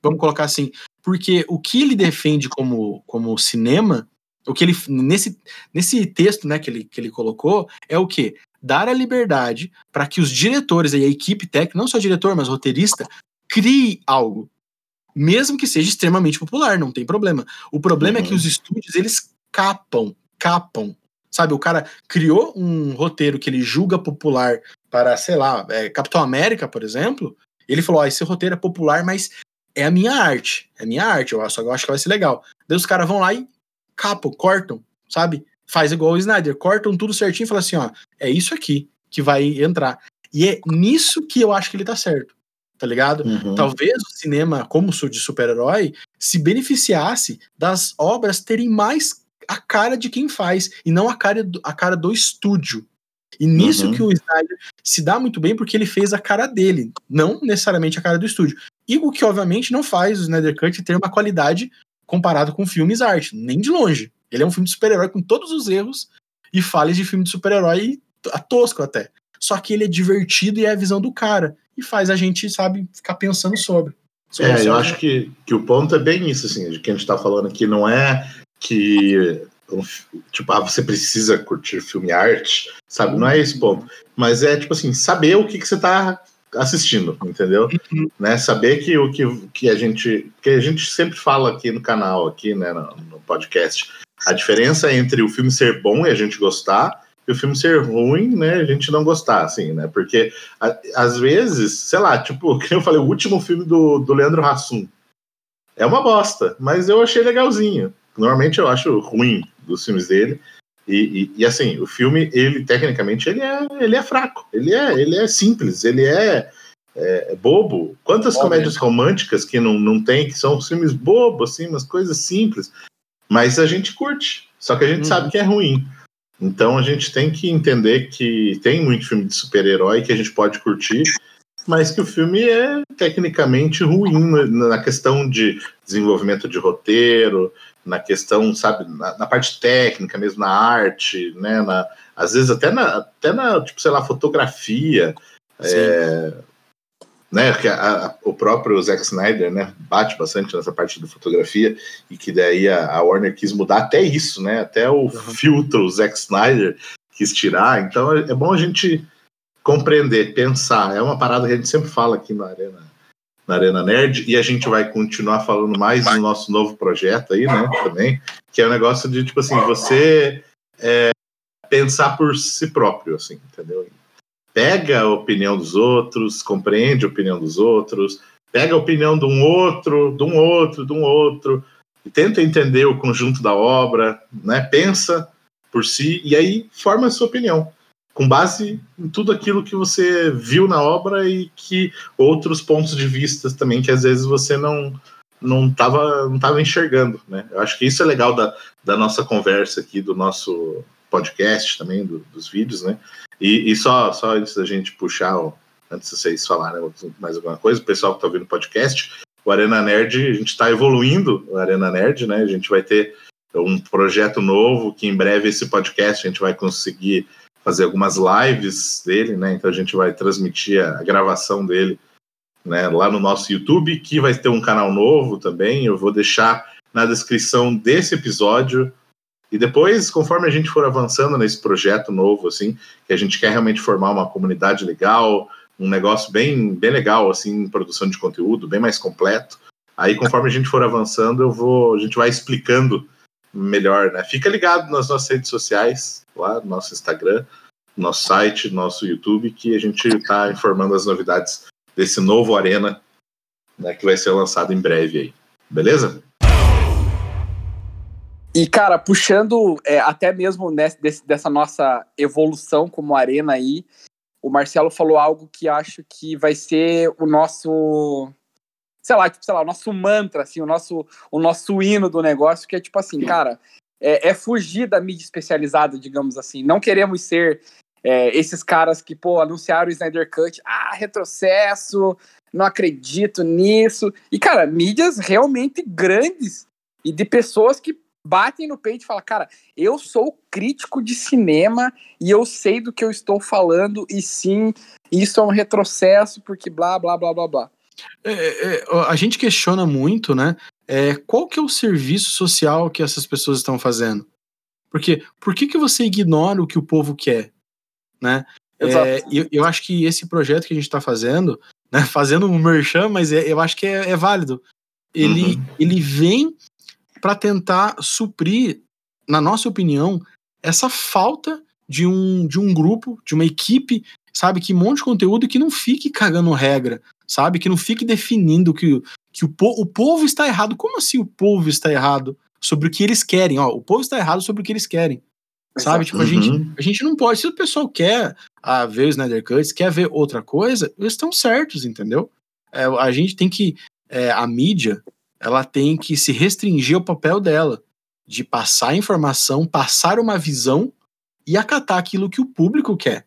Vamos colocar assim. Porque o que ele defende como, como cinema O que ele nesse, nesse texto, né, que ele, que ele colocou é o que dar a liberdade para que os diretores e a equipe técnica, não só diretor, mas roteirista, crie algo, mesmo que seja extremamente popular, não tem problema. O problema uhum. é que uhum. os estúdios eles capam, capam. Sabe, o cara criou um roteiro que ele julga popular para, sei lá, é, Capitão América, por exemplo. Ele falou: oh, esse roteiro é popular, mas é a minha arte. É a minha arte, eu acho, eu acho que vai ser legal. Daí os caras vão lá e capam, cortam, sabe? Faz igual o Snyder, cortam tudo certinho e falam assim: ó, é isso aqui que vai entrar. E é nisso que eu acho que ele tá certo tá ligado? Uhum. Talvez o cinema, como de super-herói, se beneficiasse das obras terem mais a cara de quem faz e não a cara do, a cara do estúdio. E nisso uhum. que o Snyder se dá muito bem porque ele fez a cara dele, não necessariamente a cara do estúdio. E o que obviamente não faz o Snyder Cut ter uma qualidade comparado com filmes arte, nem de longe. Ele é um filme de super-herói com todos os erros e falhas de filme de super-herói tosco até. Só que ele é divertido e é a visão do cara. E faz a gente, sabe, ficar pensando sobre. sobre é, eu acho que, que o ponto é bem isso, assim, de que a gente tá falando aqui. Não é que tipo, ah, você precisa curtir filme arte, sabe? Não é esse ponto. Mas é, tipo assim, saber o que, que você tá assistindo, entendeu? Uhum. Né? Saber que o que, que a gente que a gente sempre fala aqui no canal, aqui, né, no, no podcast, a diferença entre o filme ser bom e a gente gostar e o filme ser ruim, né, a gente não gostar, assim, né? Porque a, às vezes, sei lá, tipo, que eu falei, o último filme do, do Leandro Hassum é uma bosta, mas eu achei legalzinho. Normalmente eu acho ruim dos filmes dele. E, e, e, assim, o filme, ele tecnicamente, ele é, ele é fraco, ele é, ele é simples, ele é, é, é bobo. Quantas Bom, comédias românticas que não, não tem, que são filmes bobos, assim, umas coisas simples, mas a gente curte, só que a gente sabe que é ruim. Então a gente tem que entender que tem muito filme de super-herói que a gente pode curtir, mas que o filme é tecnicamente ruim na questão de desenvolvimento de roteiro, na questão, sabe, na, na parte técnica mesmo, na arte, né, na, às vezes até na, até na, tipo, sei lá, fotografia, é, né, que a, a, o próprio Zack Snyder, né, bate bastante nessa parte da fotografia e que daí a, a Warner quis mudar até isso, né, até o uhum. filtro Zack Snyder quis tirar, então é, é, bom a gente compreender, pensar, é uma parada que a gente sempre fala aqui na Arena, na Arena Nerd e a gente vai continuar falando mais no nosso novo projeto aí, né, também, que é o um negócio de, tipo assim, você é, pensar por si próprio, assim, entendeu? pega a opinião dos outros, compreende a opinião dos outros, pega a opinião de um outro, de um outro, de um outro, e tenta entender o conjunto da obra, né? pensa por si e aí forma a sua opinião, com base em tudo aquilo que você viu na obra e que outros pontos de vista também que às vezes você não não estava não tava enxergando, né? Eu acho que isso é legal da, da nossa conversa aqui, do nosso podcast também, do, dos vídeos, né? E, e, só, só antes da gente puxar, antes de vocês falarem mais alguma coisa, o pessoal que está ouvindo o podcast, o Arena Nerd, a gente está evoluindo o Arena Nerd, né? A gente vai ter um projeto novo que em breve esse podcast a gente vai conseguir fazer algumas lives dele, né? Então a gente vai transmitir a, gravação dele né, lá no nosso YouTube, que vai ter um canal novo também. Eu vou deixar na descrição desse episódio e depois, conforme a gente for avançando nesse projeto novo, assim, que a gente quer realmente formar uma comunidade legal, um negócio bem, bem legal, assim, produção de conteúdo, bem mais completo. Aí, conforme a gente for avançando, eu vou, a gente vai explicando melhor, né? Fica ligado nas nossas redes sociais, lá no nosso Instagram, nosso site, nosso YouTube, que a gente está informando as novidades desse novo Arena, né, que vai ser lançado em breve aí. Beleza? E, cara, puxando é, até mesmo nesse, desse, dessa nossa evolução como arena aí, o Marcelo falou algo que acho que vai ser o nosso, sei lá, tipo, sei lá, o nosso mantra, assim, o nosso, o nosso hino do negócio, que é tipo assim, cara, é, é fugir da mídia especializada, digamos assim. Não queremos ser é, esses caras que, pô, anunciaram o Snyder Cut, ah, retrocesso, não acredito nisso. E, cara, mídias realmente grandes e de pessoas que batem no peito e falam, cara, eu sou crítico de cinema e eu sei do que eu estou falando e sim, isso é um retrocesso porque blá, blá, blá, blá, blá. É, é, a gente questiona muito, né, é, qual que é o serviço social que essas pessoas estão fazendo? Porque por que, que você ignora o que o povo quer? Né? É, eu, eu acho que esse projeto que a gente está fazendo, né, fazendo um merchan, mas é, eu acho que é, é válido. Ele, uhum. ele vem para tentar suprir, na nossa opinião, essa falta de um, de um grupo, de uma equipe, sabe, que monte conteúdo e que não fique cagando regra, sabe, que não fique definindo que, que o, po o povo está errado. Como assim o povo está errado? Sobre o que eles querem, ó, o povo está errado sobre o que eles querem. Sabe? Tipo, a, gente, uhum. a gente não pode. Se o pessoal quer a ver o Snyder Cut, quer ver outra coisa, eles estão certos, entendeu? É, a gente tem que. É, a mídia, ela tem que se restringir ao papel dela, de passar informação, passar uma visão e acatar aquilo que o público quer.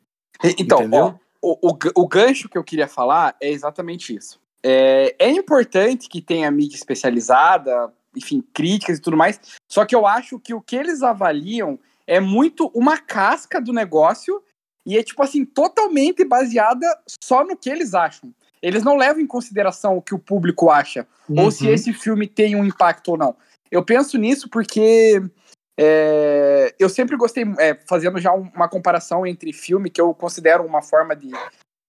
Então, ó, o, o, o, gancho que eu queria falar é exatamente isso. É, é importante que tenha mídia especializada, enfim, críticas e tudo mais, só que eu acho que o que eles avaliam é muito uma casca do negócio e é, tipo assim, totalmente baseada só no que eles acham. Eles não levam em consideração o que o público acha, uhum. ou se uhum. esse filme tem um impacto ou não. Eu penso nisso porque é, eu sempre gostei, é, fazendo já uma comparação entre filme, que eu considero uma forma de,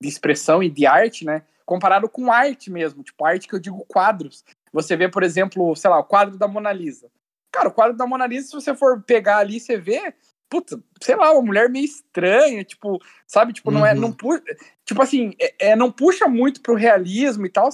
de expressão e de arte, né? Comparado com arte mesmo, tipo, arte que eu digo quadros. Você vê, por exemplo, sei lá, o quadro da Mona Lisa. Cara, o quadro da Mona Lisa, se você for pegar ali, você vê, puta, sei lá, uma mulher meio estranha, tipo, sabe? Tipo, não é. Não uhum. pu tipo assim, é, é, não puxa muito pro realismo e tal.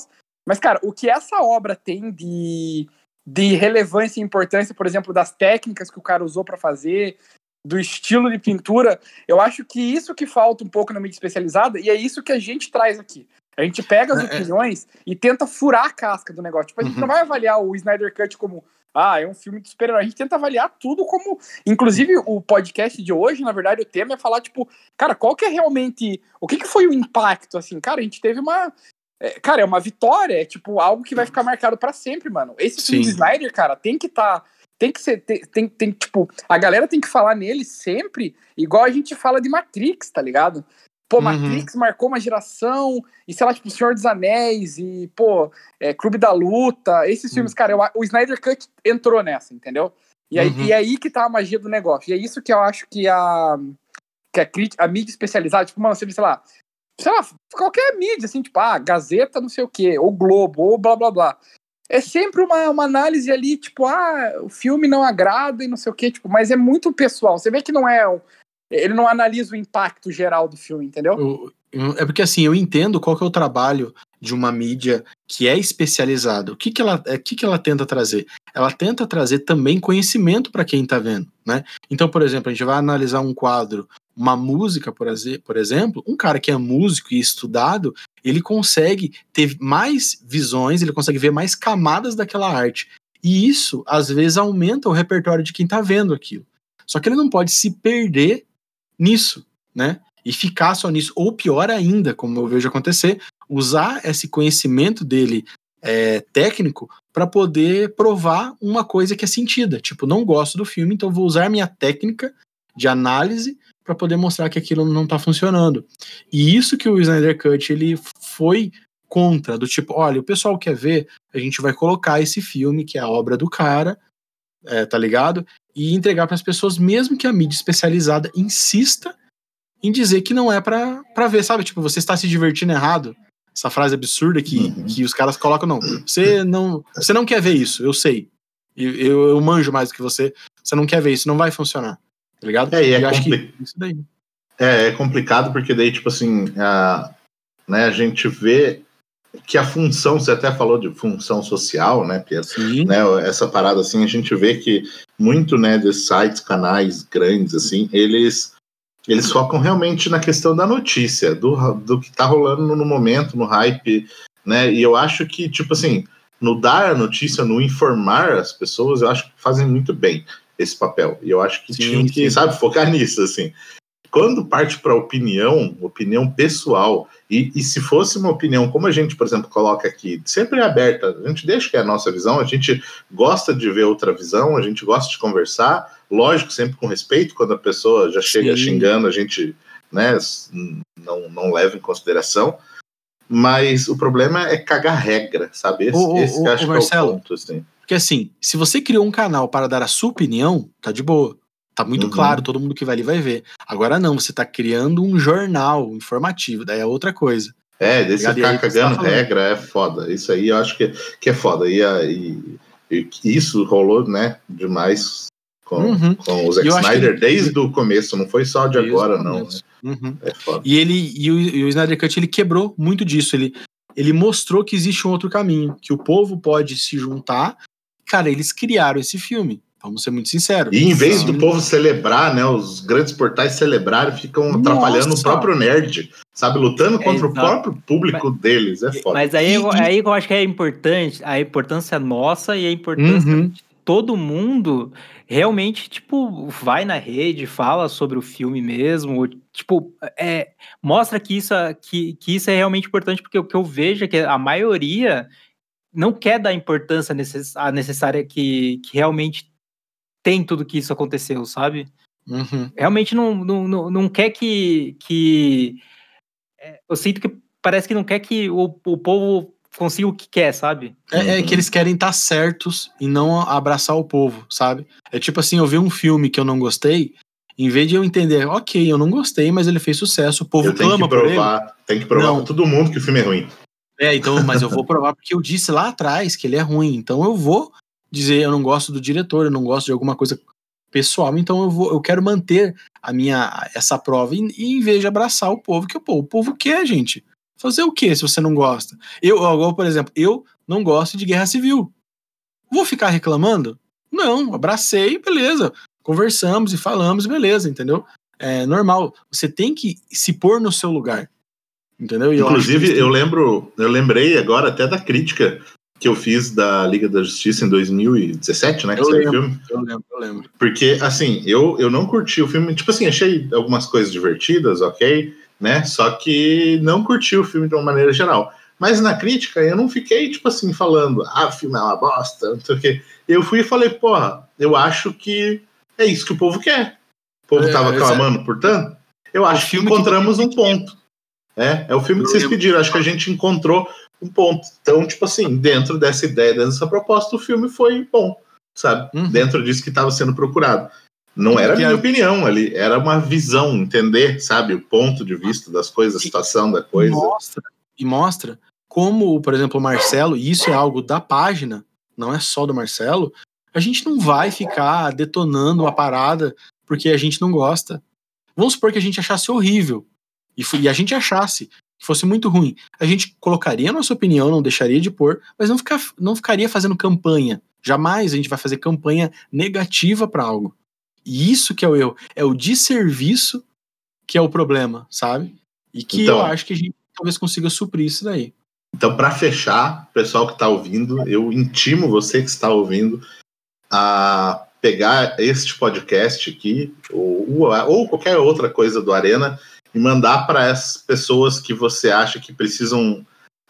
Mas, cara, o que essa obra tem de, de relevância e importância, por exemplo, das técnicas que o cara usou para fazer, do estilo de pintura, eu acho que isso que falta um pouco na mídia especializada, e é isso que a gente traz aqui. A gente pega as é, é. opiniões e tenta furar a casca do negócio. Tipo, a gente uhum. não vai avaliar o Snyder Cut como ah, é um filme de super-herói. A gente tenta avaliar tudo como. Inclusive, o podcast de hoje, na verdade, o tema é falar, tipo, cara, qual que é realmente. O que, que foi o impacto, assim? Cara, a gente teve uma. É, cara, é uma vitória, é tipo algo que vai ficar marcado para sempre, mano. Esse filme de Snyder, cara, tem que estar. Tá, tem que ser. Tem, tem, tem, tipo, a galera tem que falar nele sempre, igual a gente fala de Matrix, tá ligado? Pô, uhum. Matrix uhum. marcou uma geração, e sei lá, tipo, Senhor dos Anéis, e, pô, é, Clube da Luta, esses filmes, uhum. cara, eu, o Snyder Cut entrou nessa, entendeu? E, aí, uhum. e aí que tá a magia do negócio. E é isso que eu acho que a, que a, a mídia especializada, tipo, mano, você vê, sei lá, sei lá, qualquer mídia, assim, tipo, ah, Gazeta, não sei o quê, ou Globo, ou blá blá blá. É sempre uma, uma análise ali, tipo, ah, o filme não agrada e não sei o quê, tipo, mas é muito pessoal. Você vê que não é ele não analisa o impacto geral do filme, entendeu? é porque assim, eu entendo qual que é o trabalho de uma mídia que é especializada. O que, que, ela, é, que, que ela tenta trazer? Ela tenta trazer também conhecimento para quem está vendo, né? Então, por exemplo, a gente vai analisar um quadro, uma música, por, por exemplo, um cara que é músico e estudado, ele consegue ter mais visões, ele consegue ver mais camadas daquela arte. E isso, às vezes, aumenta o repertório de quem está vendo aquilo. Só que ele não pode se perder nisso, né? E ficar só nisso. Ou pior ainda, como eu vejo acontecer, usar esse conhecimento dele é, técnico para poder provar uma coisa que é sentida. Tipo, não gosto do filme, então vou usar minha técnica de análise para poder mostrar que aquilo não está funcionando. E isso que o Snyder Cut ele foi contra, do tipo, olha, o pessoal quer ver, a gente vai colocar esse filme, que é a obra do cara, é, tá ligado? E entregar para as pessoas, mesmo que a mídia especializada insista em dizer que não é para ver, sabe? Tipo, você está se divertindo errado. Essa frase absurda que, uhum. que os caras colocam, não. Você não, você não quer ver isso, eu sei. Eu, eu, eu manjo mais do que você. Você não quer ver isso, não vai funcionar. Tá ligado? É, e é, compli... é, é complicado porque daí, tipo assim, a, né, a gente vê que a função, você até falou de função social, né, Pedro? Sim. Né, essa parada assim, a gente vê que muito, né, desses sites, canais grandes, assim, eles eles focam realmente na questão da notícia, do, do que tá rolando no momento, no hype, né, e eu acho que, tipo assim, no dar a notícia, no informar as pessoas, eu acho que fazem muito bem esse papel, e eu acho que sim, tinham que, sabe, focar nisso, assim. Quando parte para opinião, opinião pessoal, e, e, se fosse uma opinião, como a gente, por exemplo, coloca aqui, sempre é aberta, a gente deixa que é a nossa visão, a gente gosta de ver outra visão, a gente gosta de conversar, lógico, sempre com respeito, quando a pessoa já chega Sim. xingando, a gente né, não, não leva em consideração. Mas o problema é cagar regra, sabe? Esse, ô, esse ô, acho ô, que Marcelo, é o ponto, assim. Porque assim, se você criou um canal para dar a sua opinião, tá de boa Tá muito Uhum. claro, todo mundo que vai ali vai ver. Agora não, você tá criando um jornal informativo, daí é outra coisa. É, daí você Obrigado, e aí, ficar tá cagando regra é foda. Isso aí eu acho que, que é foda. E, a- e- e isso rolou, né, demais com, Uhum. com o Zack Snyder ele- desde o começo, não foi só de Desde agora, não. começo. Uhum. É foda. E ele e o, e o Snyder Cut ele quebrou muito disso. Ele, ele mostrou que existe um outro caminho, que o povo pode se juntar. Cara, eles criaram esse filme. Vamos ser muito sinceros. E em vez Sim. do povo celebrar, né, os grandes portais celebrarem, ficam Nossa! atrapalhando o próprio nerd, sabe? Lutando contra o Exato. próprio público deles. É foda. Mas aí, eu- aí eu acho que é importante, a importância nossa e a importância Uhum. de todo mundo realmente, tipo, vai na rede, fala sobre o filme mesmo, tipo, é, mostra que isso, é- que, que isso é realmente importante, porque o que eu vejo é que a maioria não quer dar a importância necess, a necessária que, que realmente tem tudo que isso aconteceu, sabe? Uhum. realmente não, não, não, não quer que. que é, eu sinto que parece que não quer que o, o povo consiga o que quer, sabe? É, é que eles querem estar certos e não abraçar o povo, sabe? É tipo assim, eu vi um filme que eu não gostei, em vez de eu entender, ok, eu não gostei, mas ele fez sucesso, o povo Eu tenho que clama por ele. provar, tem que provar Não. pra todo mundo que o filme é ruim. É, então, mas eu vou provar porque eu disse lá atrás que ele é ruim. Então eu vou dizer, eu não gosto do diretor, eu não gosto de alguma coisa pessoal, então eu vou, eu quero manter a minha essa prova e, e em vez de abraçar o povo, que pô, o povo quer, gente. Fazer o que se você não gosta? Eu, igual, por exemplo, eu não gosto de guerra civil. Vou ficar reclamando? Não, abracei, beleza. Conversamos e falamos, beleza, entendeu? É normal. Você tem que se pôr no seu lugar. Entendeu? E eu que Inclusive, têm- eu lembro, eu lembrei agora até da crítica que eu fiz da Liga da Justiça em 2017, né? Que Eu saiu o lembro. filme. Eu lembro, eu lembro. Porque, assim, eu, eu não curti o filme. Tipo assim, achei algumas coisas divertidas, ok, né? Só que não curti o filme de uma maneira geral. Mas na crítica, eu não fiquei, tipo assim, falando, ah, o filme é uma bosta, não sei o quê. Eu fui e falei, porra, eu acho que é isso que o povo quer. O povo É, tava exato. clamando, portanto, eu acho que que encontramos todo um ponto. É, é o filme que vocês pediram, acho que a gente encontrou um ponto. Então, tipo assim, dentro dessa ideia, dentro dessa proposta, o filme foi bom, sabe? Uhum. Dentro disso que estava sendo procurado. Não era a minha a- opinião ali, era uma visão, entender, sabe, o ponto de vista das coisas, a situação da coisa. Mostra, e mostra como, por exemplo, o Marcelo, e isso é algo da página, não é só do Marcelo, a gente não vai ficar detonando uma parada porque a gente não gosta. Vamos supor que a gente achasse horrível e, e a gente achasse que fosse muito ruim. A gente colocaria a nossa opinião, não deixaria de pôr, mas não, ficar, não ficaria fazendo campanha. Jamais a gente vai fazer campanha negativa para algo. E isso que é o erro. É o desserviço que é o problema, sabe? E que Então- eu acho que a gente talvez consiga suprir isso daí. Então, para fechar, pessoal que está ouvindo, eu intimo você que está ouvindo a pegar este podcast aqui, ou, ou qualquer outra coisa do Arena, e mandar para as pessoas que você acha que precisam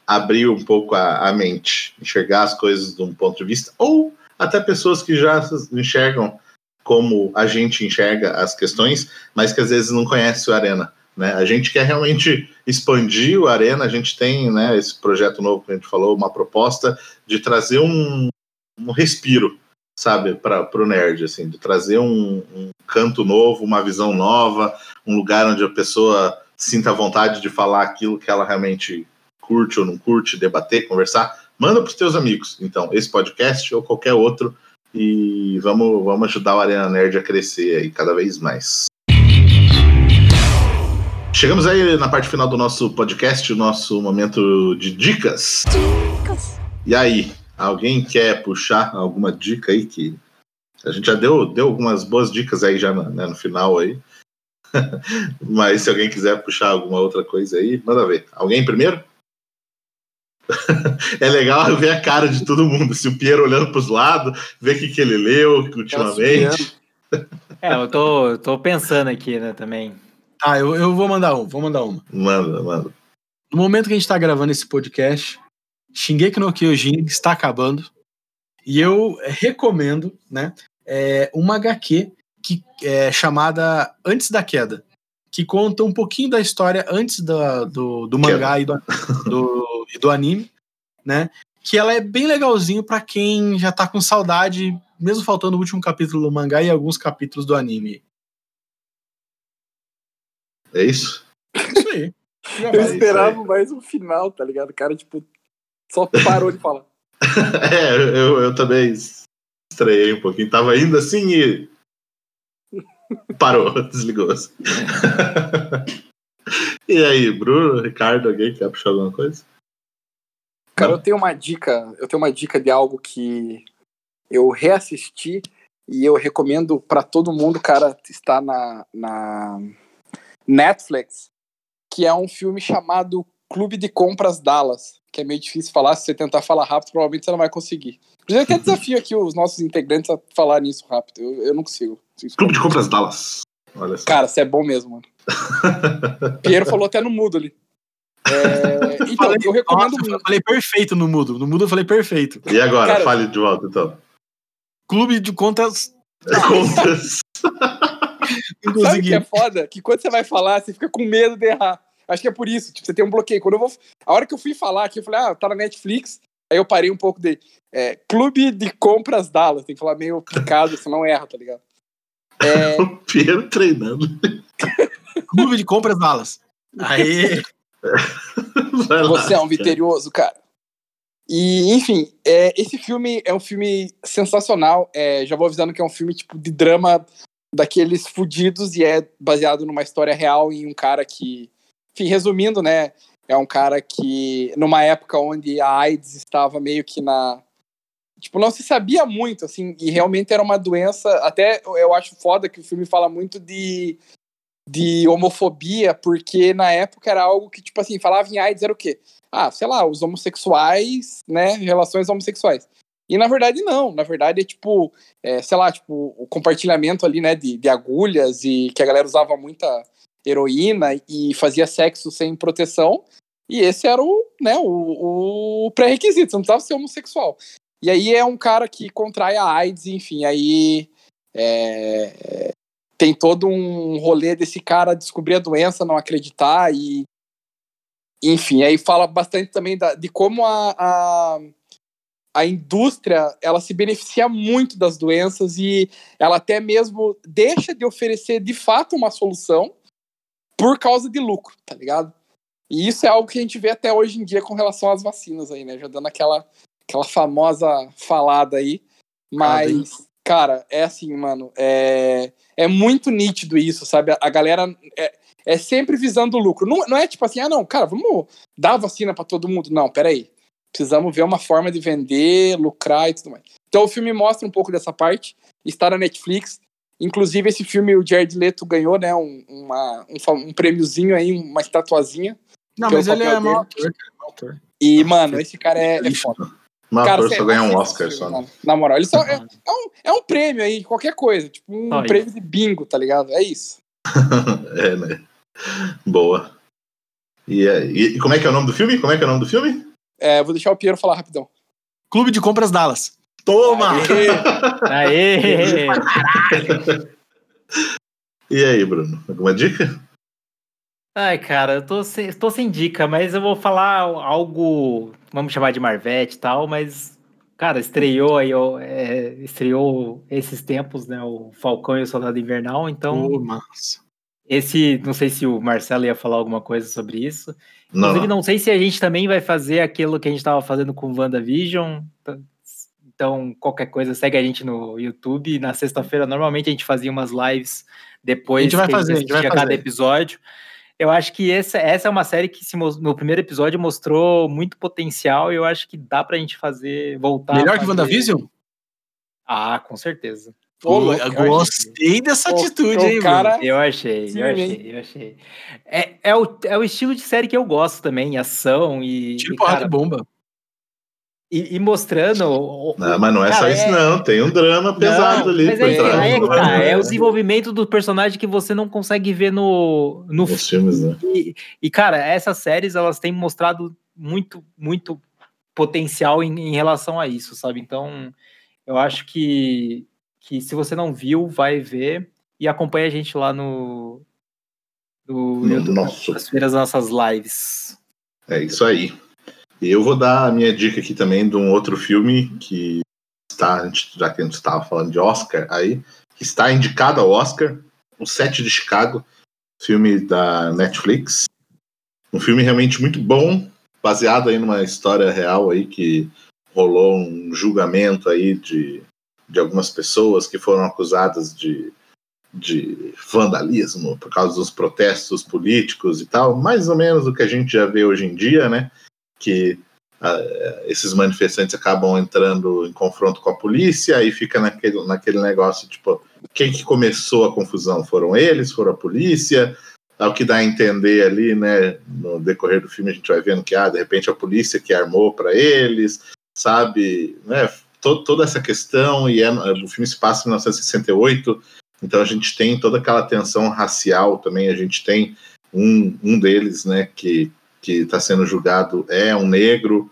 abrir um pouco a, a mente, enxergar as coisas de um ponto de vista, ou até pessoas que já enxergam como a gente enxerga as questões, mas que às vezes não conhecem o Arena. Né? A gente quer realmente expandir o Arena, a gente tem né, esse projeto novo que a gente falou, uma proposta de trazer um, um respiro, sabe, para o nerd, assim, de trazer um, um canto novo, uma visão nova, um lugar onde a pessoa sinta vontade de falar aquilo que ela realmente curte ou não curte, debater, conversar. Manda para os teus amigos, então, esse podcast ou qualquer outro, e vamos, vamos ajudar o Arena Nerd a crescer aí cada vez mais. Chegamos aí na parte final do nosso podcast, o nosso momento de dicas. E aí, alguém quer puxar alguma dica aí que a gente já deu, deu algumas boas dicas aí já né, no final aí. Mas se alguém quiser puxar alguma outra coisa aí, manda ver. Alguém primeiro? é legal ver a cara de todo mundo. Se o Piero olhando para os lados, ver o que, que ele leu ultimamente. É, eu tô, eu tô pensando aqui, né, também. Ah, eu, eu vou mandar um, vou mandar uma. Manda, manda. No momento que a gente tá gravando esse podcast, Shingeki no Kyojin está acabando. E eu recomendo, né, é, uma HQ que é chamada Antes da Queda, que conta um pouquinho da história antes da, do, do mangá e do, do, e do anime, né? Que ela é bem legalzinho para quem já tá com saudade mesmo faltando o último capítulo do mangá e alguns capítulos do anime. É isso? Isso aí. Eu esperava mais um final, tá ligado? O cara, tipo, só parou de falar. é, eu, eu também estreiei um pouquinho. Tava indo assim e. Parou, desligou. e aí, Bruno, Ricardo, alguém quer puxar alguma coisa? Cara, eu tenho uma dica, eu tenho uma dica de algo que eu reassisti e eu recomendo para todo mundo, cara, está na, na Netflix, que é um filme chamado Clube de Compras Dallas, que é meio difícil falar, se você tentar falar rápido, provavelmente você não vai conseguir. Inclusive, eu até desafio aqui os nossos integrantes a falar nisso rápido, eu, eu não consigo. Clube de Compras Dallas. Olha só. Cara, você é bom mesmo, mano. Piero falou até no mudo ali. É, então, falei, eu recomendo nossa, muito. Eu falei perfeito no mudo. No mudo eu falei perfeito. E agora, Cara- fale de volta então. Clube de contas. Contas. Sabe o que é foda? Que quando você vai falar, você fica com medo de errar. Acho que é por isso, tipo, você tem um bloqueio. Quando eu vou. A hora que eu fui falar aqui, eu falei, ah, tá na Netflix. Aí eu parei um pouco de. é, Clube de Compras Dallas. Tem que falar meio picado, senão erra, tá ligado? É, o Piero treinando. Clube de compras Dallas. Aí. Lá, Você é um cara. vitorioso, cara. E, enfim, é, esse filme é um filme sensacional. É, já vou avisando que é um filme tipo de drama daqueles fudidos e é baseado numa história real em um cara que, enfim, resumindo, né, é um cara que numa época onde a AIDS estava meio que na tipo, não se sabia muito assim, e realmente era uma doença, até eu acho foda que o filme fala muito de de homofobia, porque na época era algo que tipo assim, falava em AIDS era o quê? Ah, sei lá, os homossexuais, né, relações homossexuais. E na verdade não, na verdade é tipo, é, sei lá, tipo, o compartilhamento ali, né, de, de agulhas e que a galera usava muita heroína e fazia sexo sem proteção. E esse era o, né, o, o pré-requisito, não precisava ser homossexual. E aí é um cara que contrai a AIDS, enfim, aí é, tem todo um rolê desse cara descobrir a doença, não acreditar e enfim, aí fala bastante também da, de como a, a, a indústria ela se beneficia muito das doenças e ela até mesmo deixa de oferecer de fato uma solução por causa de lucro, tá ligado? E isso é algo que a gente vê até hoje em dia com relação às vacinas aí, né? Já dando aquela, aquela famosa falada aí. Mas, cara, é assim, mano, é, é muito nítido isso, sabe? A, galera é, é sempre visando o lucro. Não, não é tipo assim, ah, não, cara, vamos dar vacina pra todo mundo. Não, peraí. Precisamos ver uma forma de vender, lucrar e tudo mais. Então o filme mostra um pouco dessa parte. Está na Netflix. Inclusive, esse filme, o Jared Leto ganhou, né, um, uma, um, um prêmiozinho aí, uma estatuazinha. Não, mas ele é papel mau dele. ator, mau ator. E, mano, esse cara é, é foda. Mas Cara, só sério, ganhar um Oscar só. né? Na moral, ele só é, é um, é um prêmio aí, qualquer coisa. Tipo, um Só prêmio de bingo, tá ligado? É isso. é, né? Boa. E, é- e- e como é que é o nome do filme? Como é que é o nome do filme? É, vou deixar o Piero falar rapidão. Clube de compras Dallas. Toma! Aê! Aê! E aí, Bruno? Alguma dica? Ai, cara, eu tô sem, tô sem dica, mas eu vou falar algo, vamos chamar de Marvete e tal, mas, cara, estreou aí, ó, é, estreou esses tempos, né, o Falcão e o Soldado Invernal, então, Ô, massa. esse, não sei se o Marcelo ia falar alguma coisa sobre isso, Não, inclusive não. não sei se a gente também vai fazer aquilo que a gente tava fazendo com WandaVision, então qualquer coisa segue a gente no YouTube, na sexta-feira normalmente a gente fazia umas lives depois A gente vai que fazer, a gente vai assistia cada fazer. episódio, eu acho que essa, essa é uma série que se no primeiro episódio mostrou muito potencial e eu acho que dá pra gente fazer, voltar. Melhor que fazer- WandaVision? Ah, com certeza. Ô, louco, eu gostei dessa atitude, o hein, cara- Eu achei, Sim, eu achei, eu achei. É, é, o, é o estilo de série que eu gosto também, ação e, Tiro e, cara, bomba. E, e mostrando. o- Não, mas não é cara, só isso, não. Tem um drama pesado Não, ali. Mas aí, trás. é tá, é é- o desenvolvimento do personagem que você não consegue ver no, no Nos filmes, né? E, e, cara, essas séries elas têm mostrado muito, muito potencial em, em relação a isso, sabe? Então, eu acho que, que se você não viu, vai ver e acompanha a gente lá no, no, No YouTube, nosso. nas primeiras nossas lives. É isso aí. E eu vou dar a minha dica aqui também de um outro filme que está, já que a gente estava falando de Oscar aí, que está indicado ao Oscar, O Sete de Chicago, filme da Netflix. Um filme realmente muito bom, baseado aí numa história real aí que rolou um julgamento aí de, de algumas pessoas que foram acusadas de, de vandalismo por causa dos protestos políticos e tal, mais ou menos o que a gente já vê hoje em dia, né? Que uh, esses manifestantes acabam entrando em confronto com a polícia e fica naquele, naquele negócio, tipo, quem que começou a confusão? Foram eles? Foram a polícia? Ao que dá a entender ali, né, no decorrer do filme, a gente vai vendo que, ah, de repente a polícia que armou para eles, sabe, né, to toda essa questão, e é, o filme se passa em 1968, então a gente tem toda aquela tensão racial também, a gente tem um, um deles, né, que que está sendo julgado é um negro,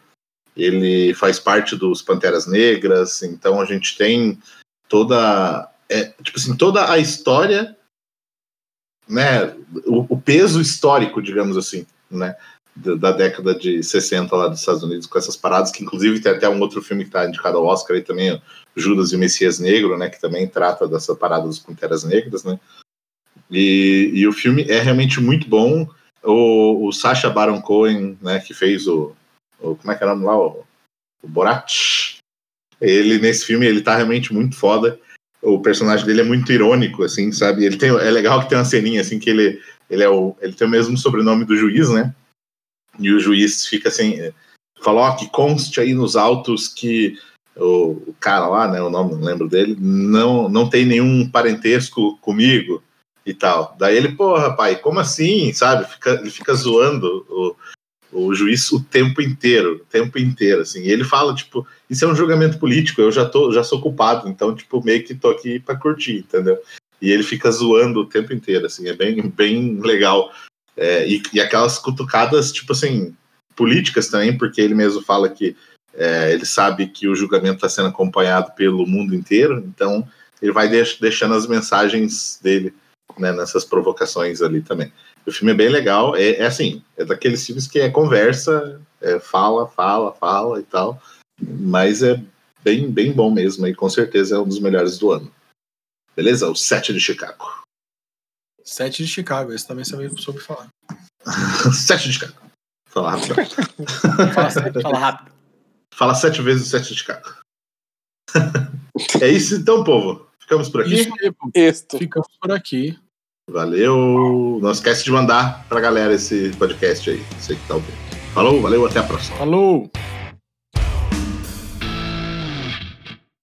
ele faz parte dos Panteras Negras, então a gente tem toda é, tipo assim, toda a história, né, o, o peso histórico, digamos assim, né, da, da, década de 60 lá dos Estados Unidos com essas paradas, que inclusive tem até um outro filme que está indicado ao Oscar aí também, Judas e o Messias Negro, né, que também trata dessa parada dos Panteras Negras, né, e, e o filme é realmente muito bom, o, o Sacha Baron Cohen, né, que fez o, o como é que é nome lá, o, o Borat, ele nesse filme ele tá realmente muito foda, o personagem dele é muito irônico, assim, sabe? Ele tem, é legal que tem uma ceninha assim que ele, ele é o, ele tem o mesmo sobrenome do juiz, né? E o juiz fica assim, fala, ó, que conste aí nos autos que o, o, cara lá, né, o nome não lembro dele, não não tem nenhum parentesco comigo e tal. Daí ele, porra, pai, como assim, sabe? Fica, ele fica zoando o, o juiz o tempo inteiro, o tempo inteiro, assim. E ele fala, tipo, isso é um julgamento político, eu já tô, já sou culpado, então, tipo, meio que tô aqui para curtir, entendeu? E ele fica zoando o tempo inteiro, assim, é bem, bem legal. É, e, e, aquelas cutucadas, tipo assim, políticas também, porque ele mesmo fala que é, ele sabe que o julgamento está sendo acompanhado pelo mundo inteiro, então ele vai deix deixando as mensagens dele né, nessas provocações ali também. O filme é bem legal, é, é assim, é daqueles filmes que é conversa, é fala, fala, fala e tal, mas é bem, bem bom mesmo e com certeza é um dos melhores do ano. Beleza? O Sete de Chicago. Sete de Chicago, esse também você soube falar. Sete de Chicago. Fala rápido. fala, fala rápido. Fala sete vezes o Sete de Chicago. é isso então, povo. Ficamos por aqui? Isso Ficamos por aqui. Valeu. Não esquece de mandar pra galera esse podcast aí. Você que tá ouvindo. Falou, valeu, até a próxima. Falou!